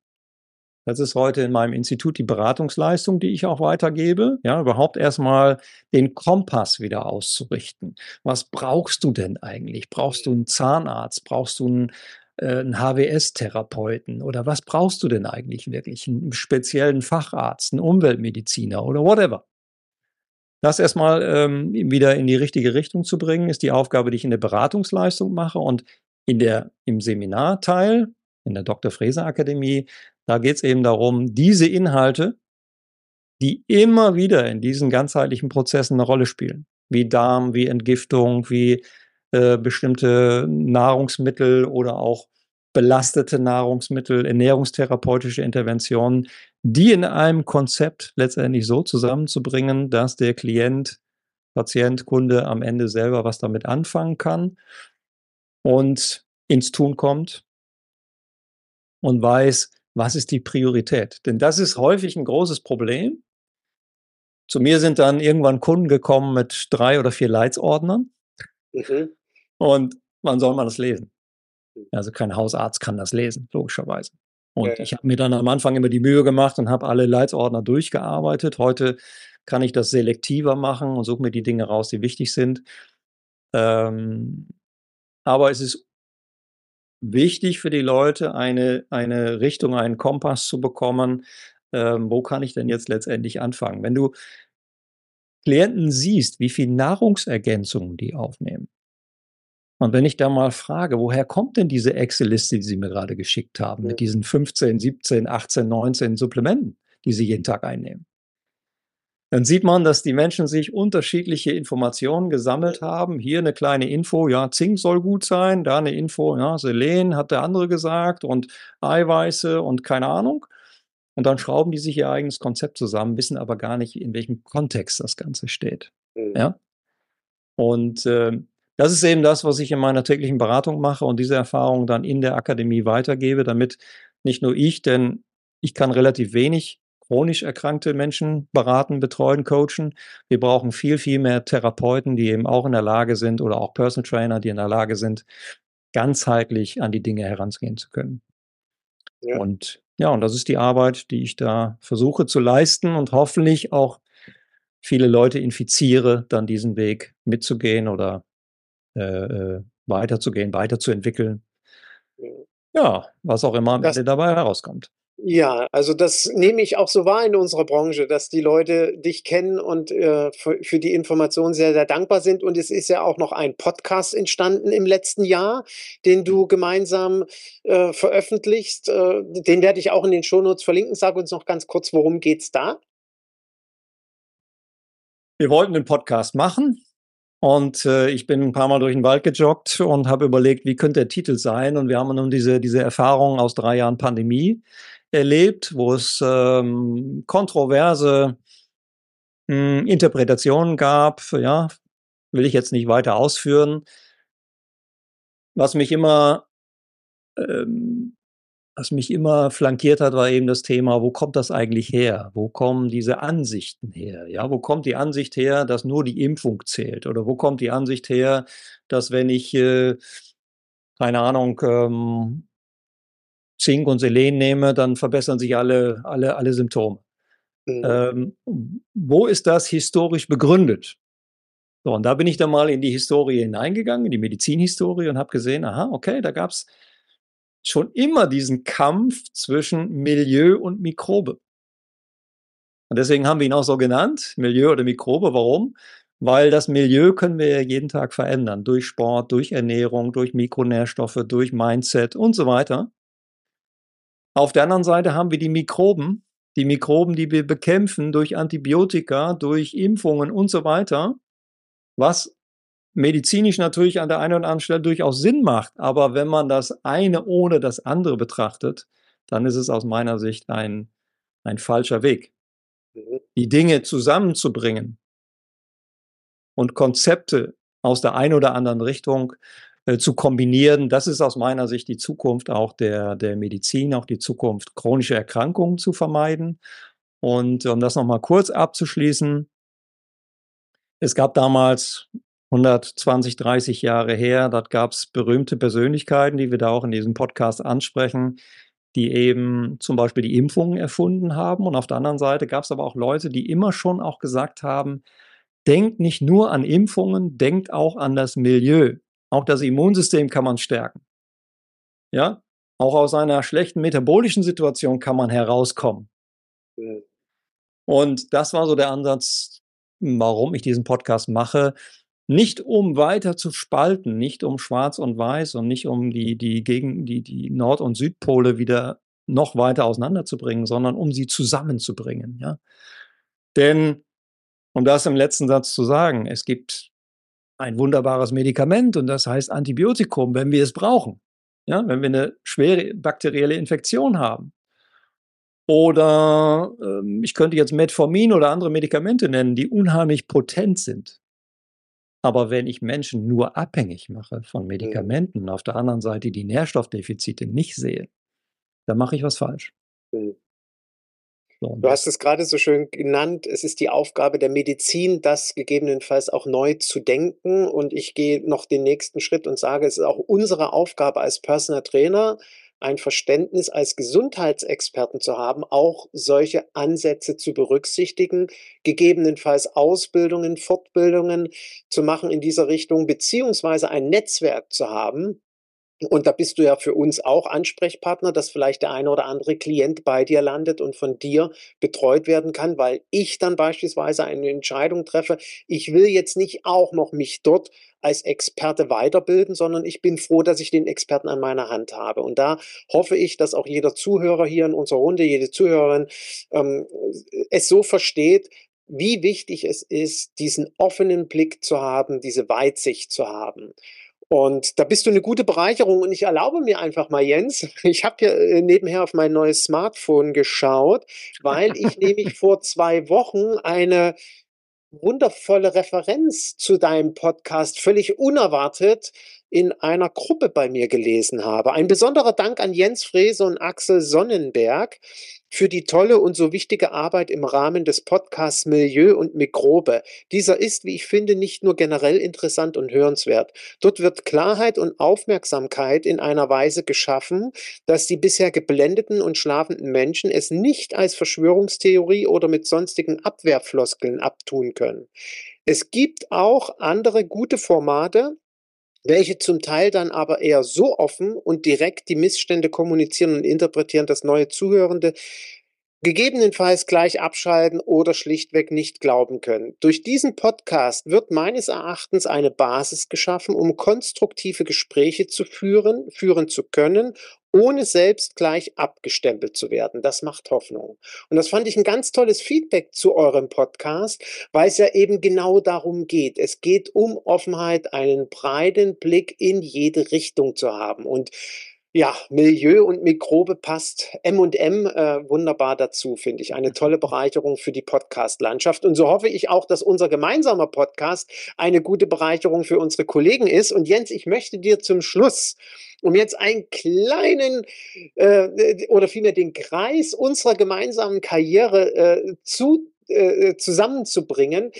das ist heute in meinem Institut die Beratungsleistung, die ich auch weitergebe. Ja, überhaupt erstmal den Kompass wieder auszurichten. Was brauchst du denn eigentlich? Brauchst du einen Zahnarzt? Brauchst du einen äh, einen HWS-Therapeuten oder was brauchst du denn eigentlich wirklich? Einen speziellen Facharzt, einen Umweltmediziner oder whatever. Das erstmal ähm, wieder in die richtige Richtung zu bringen, ist die Aufgabe, die ich in der Beratungsleistung mache. Und in der, im Seminarteil, in der Dr. Fräser Akademie, da geht es eben darum, diese Inhalte, die immer wieder in diesen ganzheitlichen Prozessen eine Rolle spielen, wie Darm, wie Entgiftung, wie äh, bestimmte Nahrungsmittel oder auch belastete Nahrungsmittel, ernährungstherapeutische Interventionen, die in einem Konzept letztendlich so zusammenzubringen, dass der Klient, Patient, Kunde am Ende selber was damit anfangen kann und ins Tun kommt und weiß, was ist die Priorität. Denn das ist häufig ein großes Problem. Zu mir sind dann irgendwann Kunden gekommen mit drei oder vier Leitsordnern. Mhm. Und wann soll man das lesen? Hm. Also kein Hausarzt kann das lesen, logischerweise. Und ja, ja. ich habe mir dann am Anfang immer die Mühe gemacht und habe alle Leitsordner durchgearbeitet. Heute kann ich das selektiver machen und suche mir die Dinge raus, die wichtig sind. Ähm, aber es ist wichtig für die Leute, eine, eine Richtung, einen Kompass zu bekommen. Ähm, wo kann ich denn jetzt letztendlich anfangen? Wenn du Klienten siehst, wie viel Nahrungsergänzungen die aufnehmen, und wenn ich da mal frage, woher kommt denn diese Excel-Liste, die Sie mir gerade geschickt haben, mit diesen 15, 17, 18, 19 Supplementen, die Sie jeden Tag einnehmen? Dann sieht man, dass die Menschen sich unterschiedliche Informationen gesammelt haben. Hier eine kleine Info, ja, Zink soll gut sein, da eine Info, ja, Selen hat der andere gesagt und Eiweiße und keine Ahnung. Und dann schrauben die sich ihr eigenes Konzept zusammen, wissen aber gar nicht, in welchem Kontext das Ganze steht. Mhm. Ja. Und äh, das ist eben das, was ich in meiner täglichen Beratung mache und diese Erfahrung dann in der Akademie weitergebe, damit nicht nur ich, denn ich kann relativ wenig chronisch erkrankte Menschen beraten, betreuen, coachen. Wir brauchen viel, viel mehr Therapeuten, die eben auch in der Lage sind oder auch Personal Trainer, die in der Lage sind, ganzheitlich an die Dinge heranzugehen zu können. Ja. Und ja, und das ist die Arbeit, die ich da versuche zu leisten und hoffentlich auch viele Leute infiziere, dann diesen Weg mitzugehen oder äh, äh, weiterzugehen, weiterzuentwickeln. Ja, was auch immer am Ende dabei herauskommt. Ja, also das nehme ich auch so wahr in unserer Branche, dass die Leute dich kennen und äh, für, für, die Information sehr, sehr dankbar sind. Und es ist ja auch noch ein Podcast entstanden im letzten Jahr, den du gemeinsam äh, veröffentlichst. Äh, den werde ich auch in den Shownotes verlinken. Sag uns noch ganz kurz, worum geht es da? Wir wollten den Podcast machen. Und äh, ich bin ein paar Mal durch den Wald gejoggt und habe überlegt, wie könnte der Titel sein. Und wir haben nun diese, diese Erfahrung aus drei Jahren Pandemie erlebt, wo es ähm, kontroverse mh, hm, Interpretationen gab. Ja, will ich jetzt nicht weiter ausführen. Was mich immer ähm, was mich immer flankiert hat, war eben das Thema, wo kommt das eigentlich her? Wo kommen diese Ansichten her? Ja, wo kommt die Ansicht her, dass nur die Impfung zählt? Oder wo kommt die Ansicht her, dass wenn ich, äh, keine Ahnung, ähm, Zink und Selen nehme, dann verbessern sich alle, alle, alle Symptome. Mhm. Ähm, wo ist das historisch begründet? So, und da bin ich dann mal in die Historie hineingegangen, in die Medizinhistorie und habe gesehen, aha, okay, da gab es schon immer diesen Kampf zwischen Milieu und Mikrobe. Und deswegen haben wir ihn auch so genannt, Milieu oder Mikrobe. Warum? Weil das Milieu können wir ja jeden Tag verändern. Durch Sport, durch Ernährung, durch Mikronährstoffe, durch Mindset und so weiter. Auf der anderen Seite haben wir die Mikroben, die Mikroben, die wir bekämpfen durch Antibiotika, durch Impfungen und so weiter, was medizinisch natürlich an der einen oder anderen Stelle durchaus Sinn macht. Aber wenn man das eine ohne das andere betrachtet, dann ist es aus meiner Sicht ein, ein falscher Weg. Die Dinge zusammenzubringen und Konzepte aus der einen oder anderen Richtung zu kombinieren, das ist aus meiner Sicht die Zukunft auch der, der Medizin, auch die Zukunft, chronische Erkrankungen zu vermeiden. Und um das nochmal kurz abzuschließen, es gab damals 120, 30 Jahre her, dort gab es berühmte Persönlichkeiten, die wir da auch in diesem Podcast ansprechen, die eben zum Beispiel die Impfungen erfunden haben. Und auf der anderen Seite gab es aber auch Leute, die immer schon auch gesagt haben, denkt nicht nur an Impfungen, denkt auch an das Milieu. Auch das Immunsystem kann man stärken. Ja, auch aus einer schlechten metabolischen Situation kann man herauskommen. Mhm. Und das war so der Ansatz, warum ich diesen Podcast mache. Nicht um weiter zu spalten, nicht um Schwarz und Weiß und nicht um die, die, gegen, die, die Nord- und Südpole wieder noch weiter auseinanderzubringen, sondern um sie zusammenzubringen. Ja? Denn, um das im letzten Satz zu sagen, es gibt ein wunderbares Medikament und das heißt Antibiotikum, wenn wir es brauchen. Ja, wenn wir eine schwere bakterielle Infektion haben. Oder ähm, ich könnte jetzt Metformin oder andere Medikamente nennen, die unheimlich potent sind. Aber wenn ich Menschen nur abhängig mache von mhm. Medikamenten, mhm. auf der anderen Seite die Nährstoffdefizite nicht sehe, dann mache ich was falsch. Mhm. Du hast es gerade so schön genannt, es ist die Aufgabe der Medizin, das gegebenenfalls auch neu zu denken. Und ich gehe noch den nächsten Schritt und sage, es ist auch unsere Aufgabe als Personal Trainer, ein Verständnis als Gesundheitsexperten zu haben, auch solche Ansätze zu berücksichtigen, gegebenenfalls Ausbildungen, Fortbildungen zu machen in dieser Richtung, beziehungsweise ein Netzwerk zu haben, und da bist du ja für uns auch Ansprechpartner, dass vielleicht der eine oder andere Klient bei dir landet und von dir betreut werden kann, weil ich dann beispielsweise eine Entscheidung treffe, ich will jetzt nicht auch noch mich dort als Experte weiterbilden, sondern ich bin froh, dass ich den Experten an meiner Hand habe. Und da hoffe ich, dass auch jeder Zuhörer hier in unserer Runde, jede Zuhörerin ähm, es so versteht, wie wichtig es ist, diesen offenen Blick zu haben, diese Weitsicht zu haben. Und da bist du eine gute Bereicherung. Und ich erlaube mir einfach mal, Jens, <laughs> ich habe hier äh, nebenher auf mein neues Smartphone geschaut, weil ich <laughs> nämlich vor zwei Wochen eine wundervolle Referenz zu deinem Podcast völlig unerwartet in einer Gruppe bei mir gelesen habe. Ein besonderer Dank an Jens Frese und Axel Sonnenberg für die tolle und so wichtige Arbeit im Rahmen des Podcasts Milieu und Mikrobe. Dieser ist, wie ich finde, nicht nur generell interessant und hörenswert. Dort wird Klarheit und Aufmerksamkeit in einer Weise geschaffen, dass die bisher geblendeten und schlafenden Menschen es nicht als Verschwörungstheorie oder mit sonstigen Abwehrfloskeln abtun können. Es gibt auch andere gute Formate, welche zum Teil dann aber eher so offen und direkt die Missstände kommunizieren und interpretieren, dass neue Zuhörende gegebenenfalls gleich abschalten oder schlichtweg nicht glauben können. Durch diesen Podcast wird meines Erachtens eine Basis geschaffen, um konstruktive Gespräche zu führen, führen zu können ohne selbst gleich abgestempelt zu werden. Das macht Hoffnung. Und das fand ich ein ganz tolles Feedback zu eurem Podcast, weil es ja eben genau darum geht. Es geht um Offenheit, einen breiten Blick in jede Richtung zu haben. Und Ja, Milieu und Mikrobe passt M&M äh, wunderbar dazu, finde ich. Eine tolle Bereicherung für die Podcast-Landschaft. Und so hoffe ich auch, dass unser gemeinsamer Podcast eine gute Bereicherung für unsere Kollegen ist. Und Jens, ich möchte dir zum Schluss, um jetzt einen kleinen äh, oder vielmehr den Kreis unserer gemeinsamen Karriere äh, zu äh, zusammenzubringen,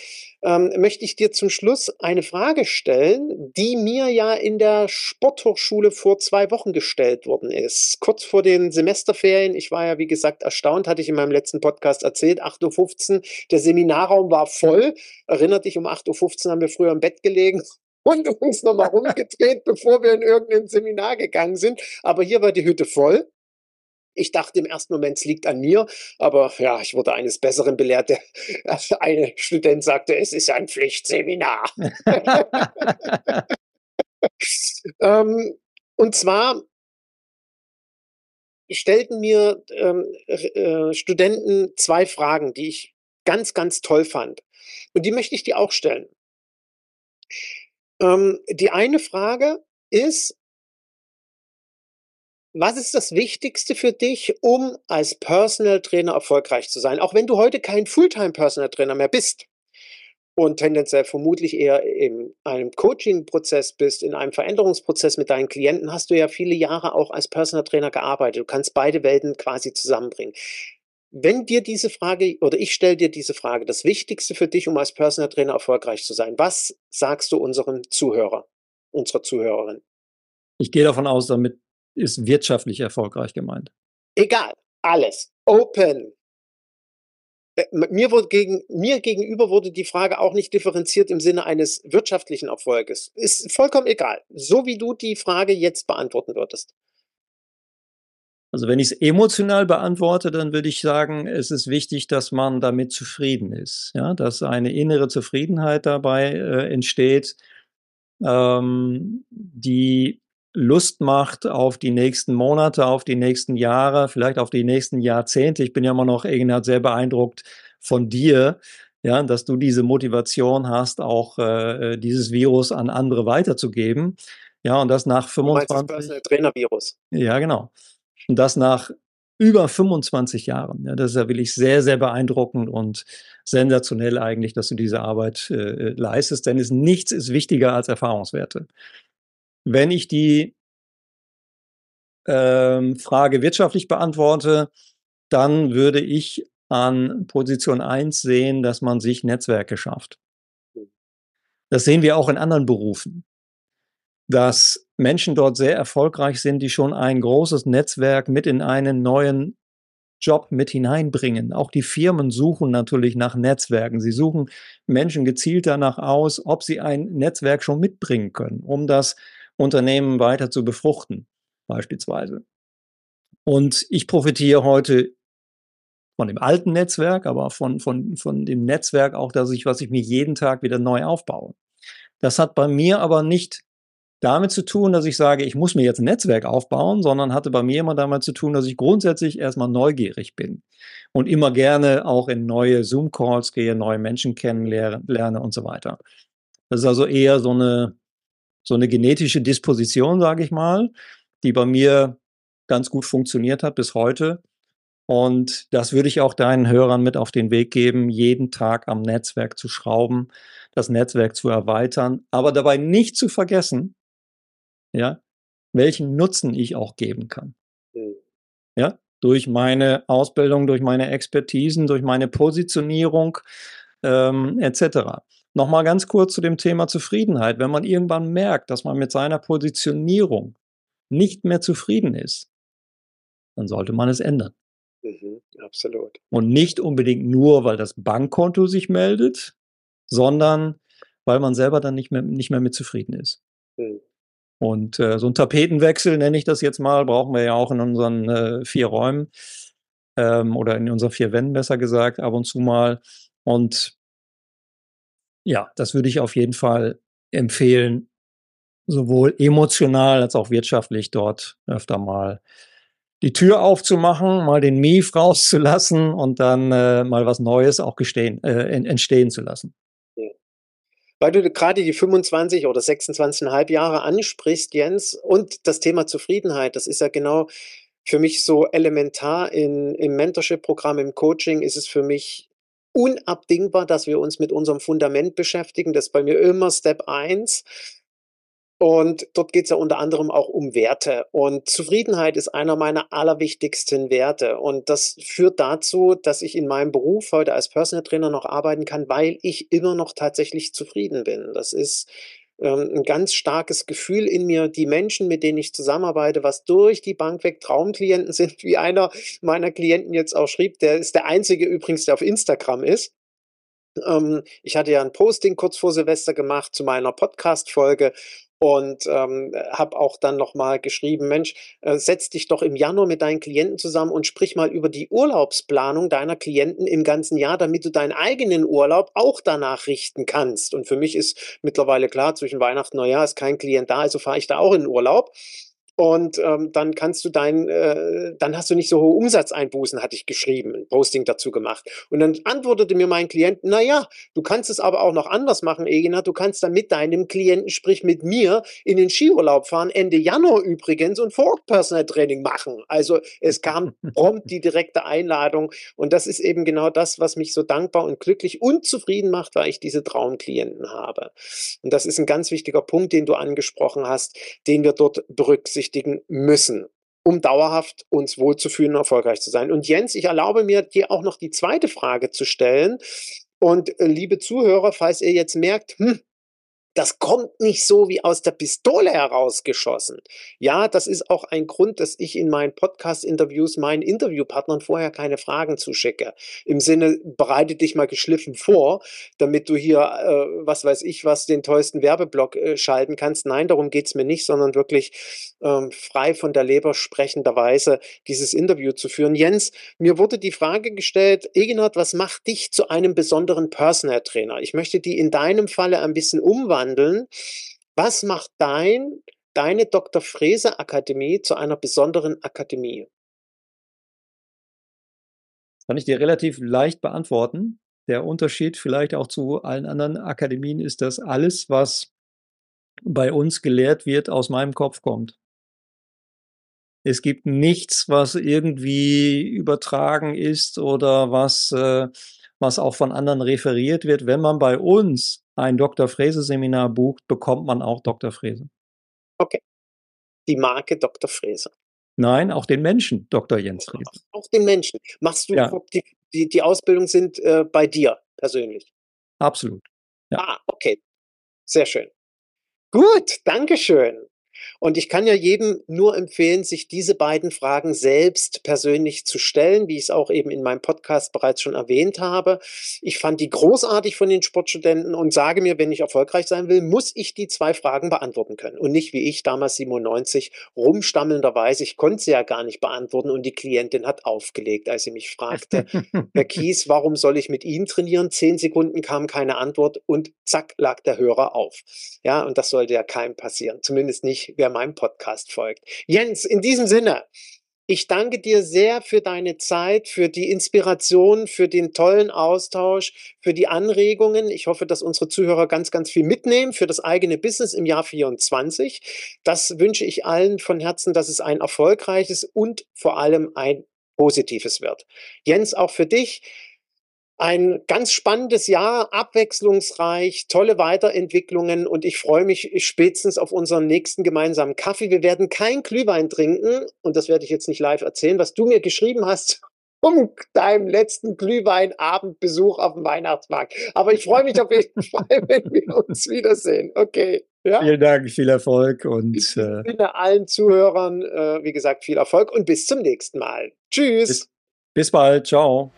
ähm, möchte ich dir zum Schluss eine Frage stellen, die mir ja in der Sporthochschule vor zwei Wochen gestellt worden ist. Kurz vor den Semesterferien. Ich war ja, wie gesagt, erstaunt, hatte ich in meinem letzten Podcast erzählt. 8.15 Uhr, der Seminarraum war voll. Erinnert dich, um 8.15 Uhr haben wir früher im Bett gelegen <laughs> und uns nochmal rumgedreht, bevor wir in irgendein Seminar gegangen sind. Aber hier war die Hütte voll. Ich dachte im ersten Moment, es liegt an mir, aber ja, ich wurde eines Besseren belehrt. Der, <laughs> eine Student sagte, es ist ein Pflichtseminar. <laughs> ähm, und zwar stellten mir ähm, äh, Studenten zwei Fragen, die ich ganz, ganz toll fand. Und die möchte ich dir auch stellen. Ähm, die eine Frage ist, was ist das Wichtigste für dich, um als Personal Trainer erfolgreich zu sein? Auch wenn du heute kein Fulltime Personal Trainer mehr bist und tendenziell vermutlich eher in einem Coaching-Prozess bist, in einem Veränderungsprozess mit deinen Klienten, hast du ja viele Jahre auch als Personal Trainer gearbeitet. Du kannst beide Welten quasi zusammenbringen. Wenn dir diese Frage oder ich stelle dir diese Frage, das Wichtigste für dich, um als Personal Trainer erfolgreich zu sein, was sagst du unserem Zuhörer, unserer Zuhörerin? Ich gehe davon aus, damit ist wirtschaftlich erfolgreich gemeint? Egal, alles. Open. Äh, mir, wurde gegen, mir gegenüber wurde die Frage auch nicht differenziert im Sinne eines wirtschaftlichen Erfolges. Ist vollkommen egal. So wie du die Frage jetzt beantworten würdest. Also wenn ich es emotional beantworte, dann würde ich sagen, es ist wichtig, dass man damit zufrieden ist, ja, dass eine innere Zufriedenheit dabei äh, entsteht, ähm, die Lust macht auf die nächsten Monate, auf die nächsten Jahre, vielleicht auf die nächsten Jahrzehnte. Ich bin ja immer noch Egenhard, sehr beeindruckt von dir, ja, dass du diese Motivation hast, auch äh, dieses Virus an andere weiterzugeben. Ja, und das nach 25. Du meinst das Trainer-Virus. Ja, genau. Und das nach über 25 Jahren. Ja, das ist ja wirklich sehr, sehr beeindruckend und sensationell eigentlich, dass du diese Arbeit äh, leistest, denn es, nichts ist wichtiger als Erfahrungswerte. Wenn ich die ähm, Frage wirtschaftlich beantworte, dann würde ich an Position 1 sehen, dass man sich Netzwerke schafft. Das sehen wir auch in anderen Berufen, dass Menschen dort sehr erfolgreich sind, die schon ein großes Netzwerk mit in einen neuen Job mit hineinbringen. Auch die Firmen suchen natürlich nach Netzwerken. Sie suchen Menschen gezielt danach aus, ob sie ein Netzwerk schon mitbringen können, um das Unternehmen weiter zu befruchten, beispielsweise. Und ich profitiere heute von dem alten Netzwerk, aber von, von, von dem Netzwerk auch, dass ich, was ich mir jeden Tag wieder neu aufbaue. Das hat bei mir aber nicht damit zu tun, dass ich sage, ich muss mir jetzt ein Netzwerk aufbauen, sondern hatte bei mir immer damit zu tun, dass ich grundsätzlich erstmal neugierig bin und immer gerne auch in neue Zoom-Calls gehe, neue Menschen kennenlerne und so weiter. Das ist also eher so eine so eine genetische Disposition, sage ich mal, die bei mir ganz gut funktioniert hat bis heute. Und das würde ich auch deinen Hörern mit auf den Weg geben, jeden Tag am Netzwerk zu schrauben, das Netzwerk zu erweitern, aber dabei nicht zu vergessen, ja, welchen Nutzen ich auch geben kann. Mhm. Ja, durch meine Ausbildung, durch meine Expertisen, durch meine Positionierung ähm, etc. Nochmal ganz kurz zu dem Thema Zufriedenheit. Wenn man irgendwann merkt, dass man mit seiner Positionierung nicht mehr zufrieden ist, dann sollte man es ändern. Mhm, absolut. Und nicht unbedingt nur, weil das Bankkonto sich meldet, sondern weil man selber dann nicht mehr, nicht mehr mit zufrieden ist. Mhm. Und äh, so ein Tapetenwechsel, nenne ich das jetzt mal, brauchen wir ja auch in unseren äh, vier Räumen ähm, oder in unseren vier Wänden besser gesagt, ab und zu mal. Und ja, das würde ich auf jeden Fall empfehlen, sowohl emotional als auch wirtschaftlich dort öfter mal die Tür aufzumachen, mal den Mief <laughs> rauszulassen und dann äh, mal was Neues auch gestehen, äh, entstehen zu lassen. Weil du gerade die 25 oder 26,5 Jahre ansprichst, Jens, und das Thema Zufriedenheit, das ist ja genau für mich so elementar in, im Mentorship-Programm, im Coaching ist es für mich unabdingbar, dass wir uns mit unserem Fundament beschäftigen. Das ist bei mir immer Step 1. Und dort geht es ja unter anderem auch um Werte. Und Zufriedenheit ist einer meiner allerwichtigsten Werte. Und das führt dazu, dass ich in meinem Beruf heute als Personal Trainer noch arbeiten kann, weil ich immer noch tatsächlich zufrieden bin. Das ist ein ganz starkes Gefühl in mir. Die Menschen, mit denen ich zusammenarbeite, was durch die Bank weg Traumklienten <laughs> sind, wie einer meiner Klienten jetzt auch schrieb, der ist der einzige übrigens, der auf Instagram ist. Ähm, ich hatte ja ein Posting kurz vor Silvester gemacht zu meiner Podcast-Folge und ähm, habe auch dann nochmal geschrieben, Mensch, äh, setz dich doch im Januar mit deinen Klienten zusammen und sprich mal über die Urlaubsplanung deiner Klienten im ganzen Jahr, damit du deinen eigenen Urlaub auch danach richten kannst. Und für mich ist mittlerweile klar, zwischen Weihnachten und Neujahr ist kein Klient da, also fahre ich da auch in Urlaub. Und ähm, dann kannst du dein, äh, dann hast du nicht so hohe Umsatzeinbußen, hatte ich geschrieben, ein Posting dazu gemacht. Und dann antwortete mir mein Klient, na ja, du kannst es aber auch noch anders machen, Egina. Du kannst dann mit deinem Klienten, sprich mit mir, in den Skiurlaub fahren, Ende Januar übrigens und vor Ort Personal Training machen. Also es kam <laughs> prompt die direkte Einladung. Und das ist eben genau das, was mich so dankbar und glücklich und zufrieden macht, weil ich diese Traumklienten habe. Und das ist ein ganz wichtiger Punkt, den du angesprochen hast, den wir dort berücksichtigen berücksichtigen müssen, um dauerhaft uns wohlzufühlen und erfolgreich zu sein. Und Jens, ich erlaube mir, dir auch noch die zweite Frage zu stellen. Und äh, liebe Zuhörer, falls ihr jetzt merkt, hm, das kommt nicht so wie aus der Pistole herausgeschossen. Ja, das ist auch ein Grund, dass ich in meinen Podcast-Interviews meinen Interviewpartnern vorher keine Fragen zuschicke. Im Sinne, bereite dich mal geschliffen vor, damit du hier, äh, was weiß ich, was den tollsten Werbeblock äh, schalten kannst. Nein, darum geht's mir nicht, sondern wirklich ähm, frei von der Leber sprechenderweise dieses Interview zu führen. Jens, mir wurde die Frage gestellt, Egenhard, was macht dich zu einem besonderen Personal Trainer? Ich möchte die in deinem Falle ein bisschen umwandeln umwandeln. Was macht dein, deine Dr. Fräse Akademie zu einer besonderen Akademie? Kann ich dir relativ leicht beantworten. Der Unterschied vielleicht auch zu allen anderen Akademien ist, dass alles, was bei uns gelehrt wird, aus meinem Kopf kommt. Es gibt nichts, was irgendwie übertragen ist oder was, äh, was auch von anderen referiert wird. Wenn man bei uns ein Dr. Fräse-Seminar bucht, bekommt man auch Dr. Fräse. Okay. Die Marke Dr. Fräse. Nein, auch den Menschen, Dr. Jens Fräse. Auch den Menschen. Machst du, ja. die, die, die Ausbildung sind äh, bei dir persönlich? Absolut. Ja. Ah, okay. Sehr schön. Gut, Dankeschön. Und ich kann ja jedem nur empfehlen, sich diese beiden Fragen selbst persönlich zu stellen, wie ich es auch eben in meinem Podcast bereits schon erwähnt habe. Ich fand die großartig von den Sportstudenten und sage mir, wenn ich erfolgreich sein will, muss ich die zwei Fragen beantworten können. Und nicht wie ich damals 97 rumstammelnderweise, ich konnte sie ja gar nicht beantworten und die Klientin hat aufgelegt, als sie mich fragte, Herr <laughs> Kies, warum soll ich mit Ihnen trainieren? Zehn Sekunden kam keine Antwort und zack lag der Hörer auf. Ja, und das sollte ja keinem passieren. Zumindest nicht wer meinem Podcast folgt. Jens, in diesem Sinne, ich danke dir sehr für deine Zeit, für die Inspiration, für den tollen Austausch, für die Anregungen. Ich hoffe, dass unsere Zuhörer ganz, ganz viel mitnehmen für das eigene Business im Jahr 24. Das wünsche ich allen von Herzen, dass es ein erfolgreiches und vor allem ein positives wird. Jens, auch für dich ein ganz spannendes Jahr, abwechslungsreich, tolle Weiterentwicklungen und ich freue mich spätestens auf unseren nächsten gemeinsamen Kaffee. Wir werden kein Glühwein trinken und das werde ich jetzt nicht live erzählen, was du mir geschrieben hast <laughs> um deinem letzten Glühweinabendbesuch auf dem Weihnachtsmarkt. Aber ich freue mich auf jeden <laughs> Fall, wenn wir uns wiedersehen. Okay. Ja? Vielen Dank, viel Erfolg und ich äh, allen Zuhörern, äh, wie gesagt, viel Erfolg und bis zum nächsten Mal. Tschüss. Bis, bis bald. Ciao.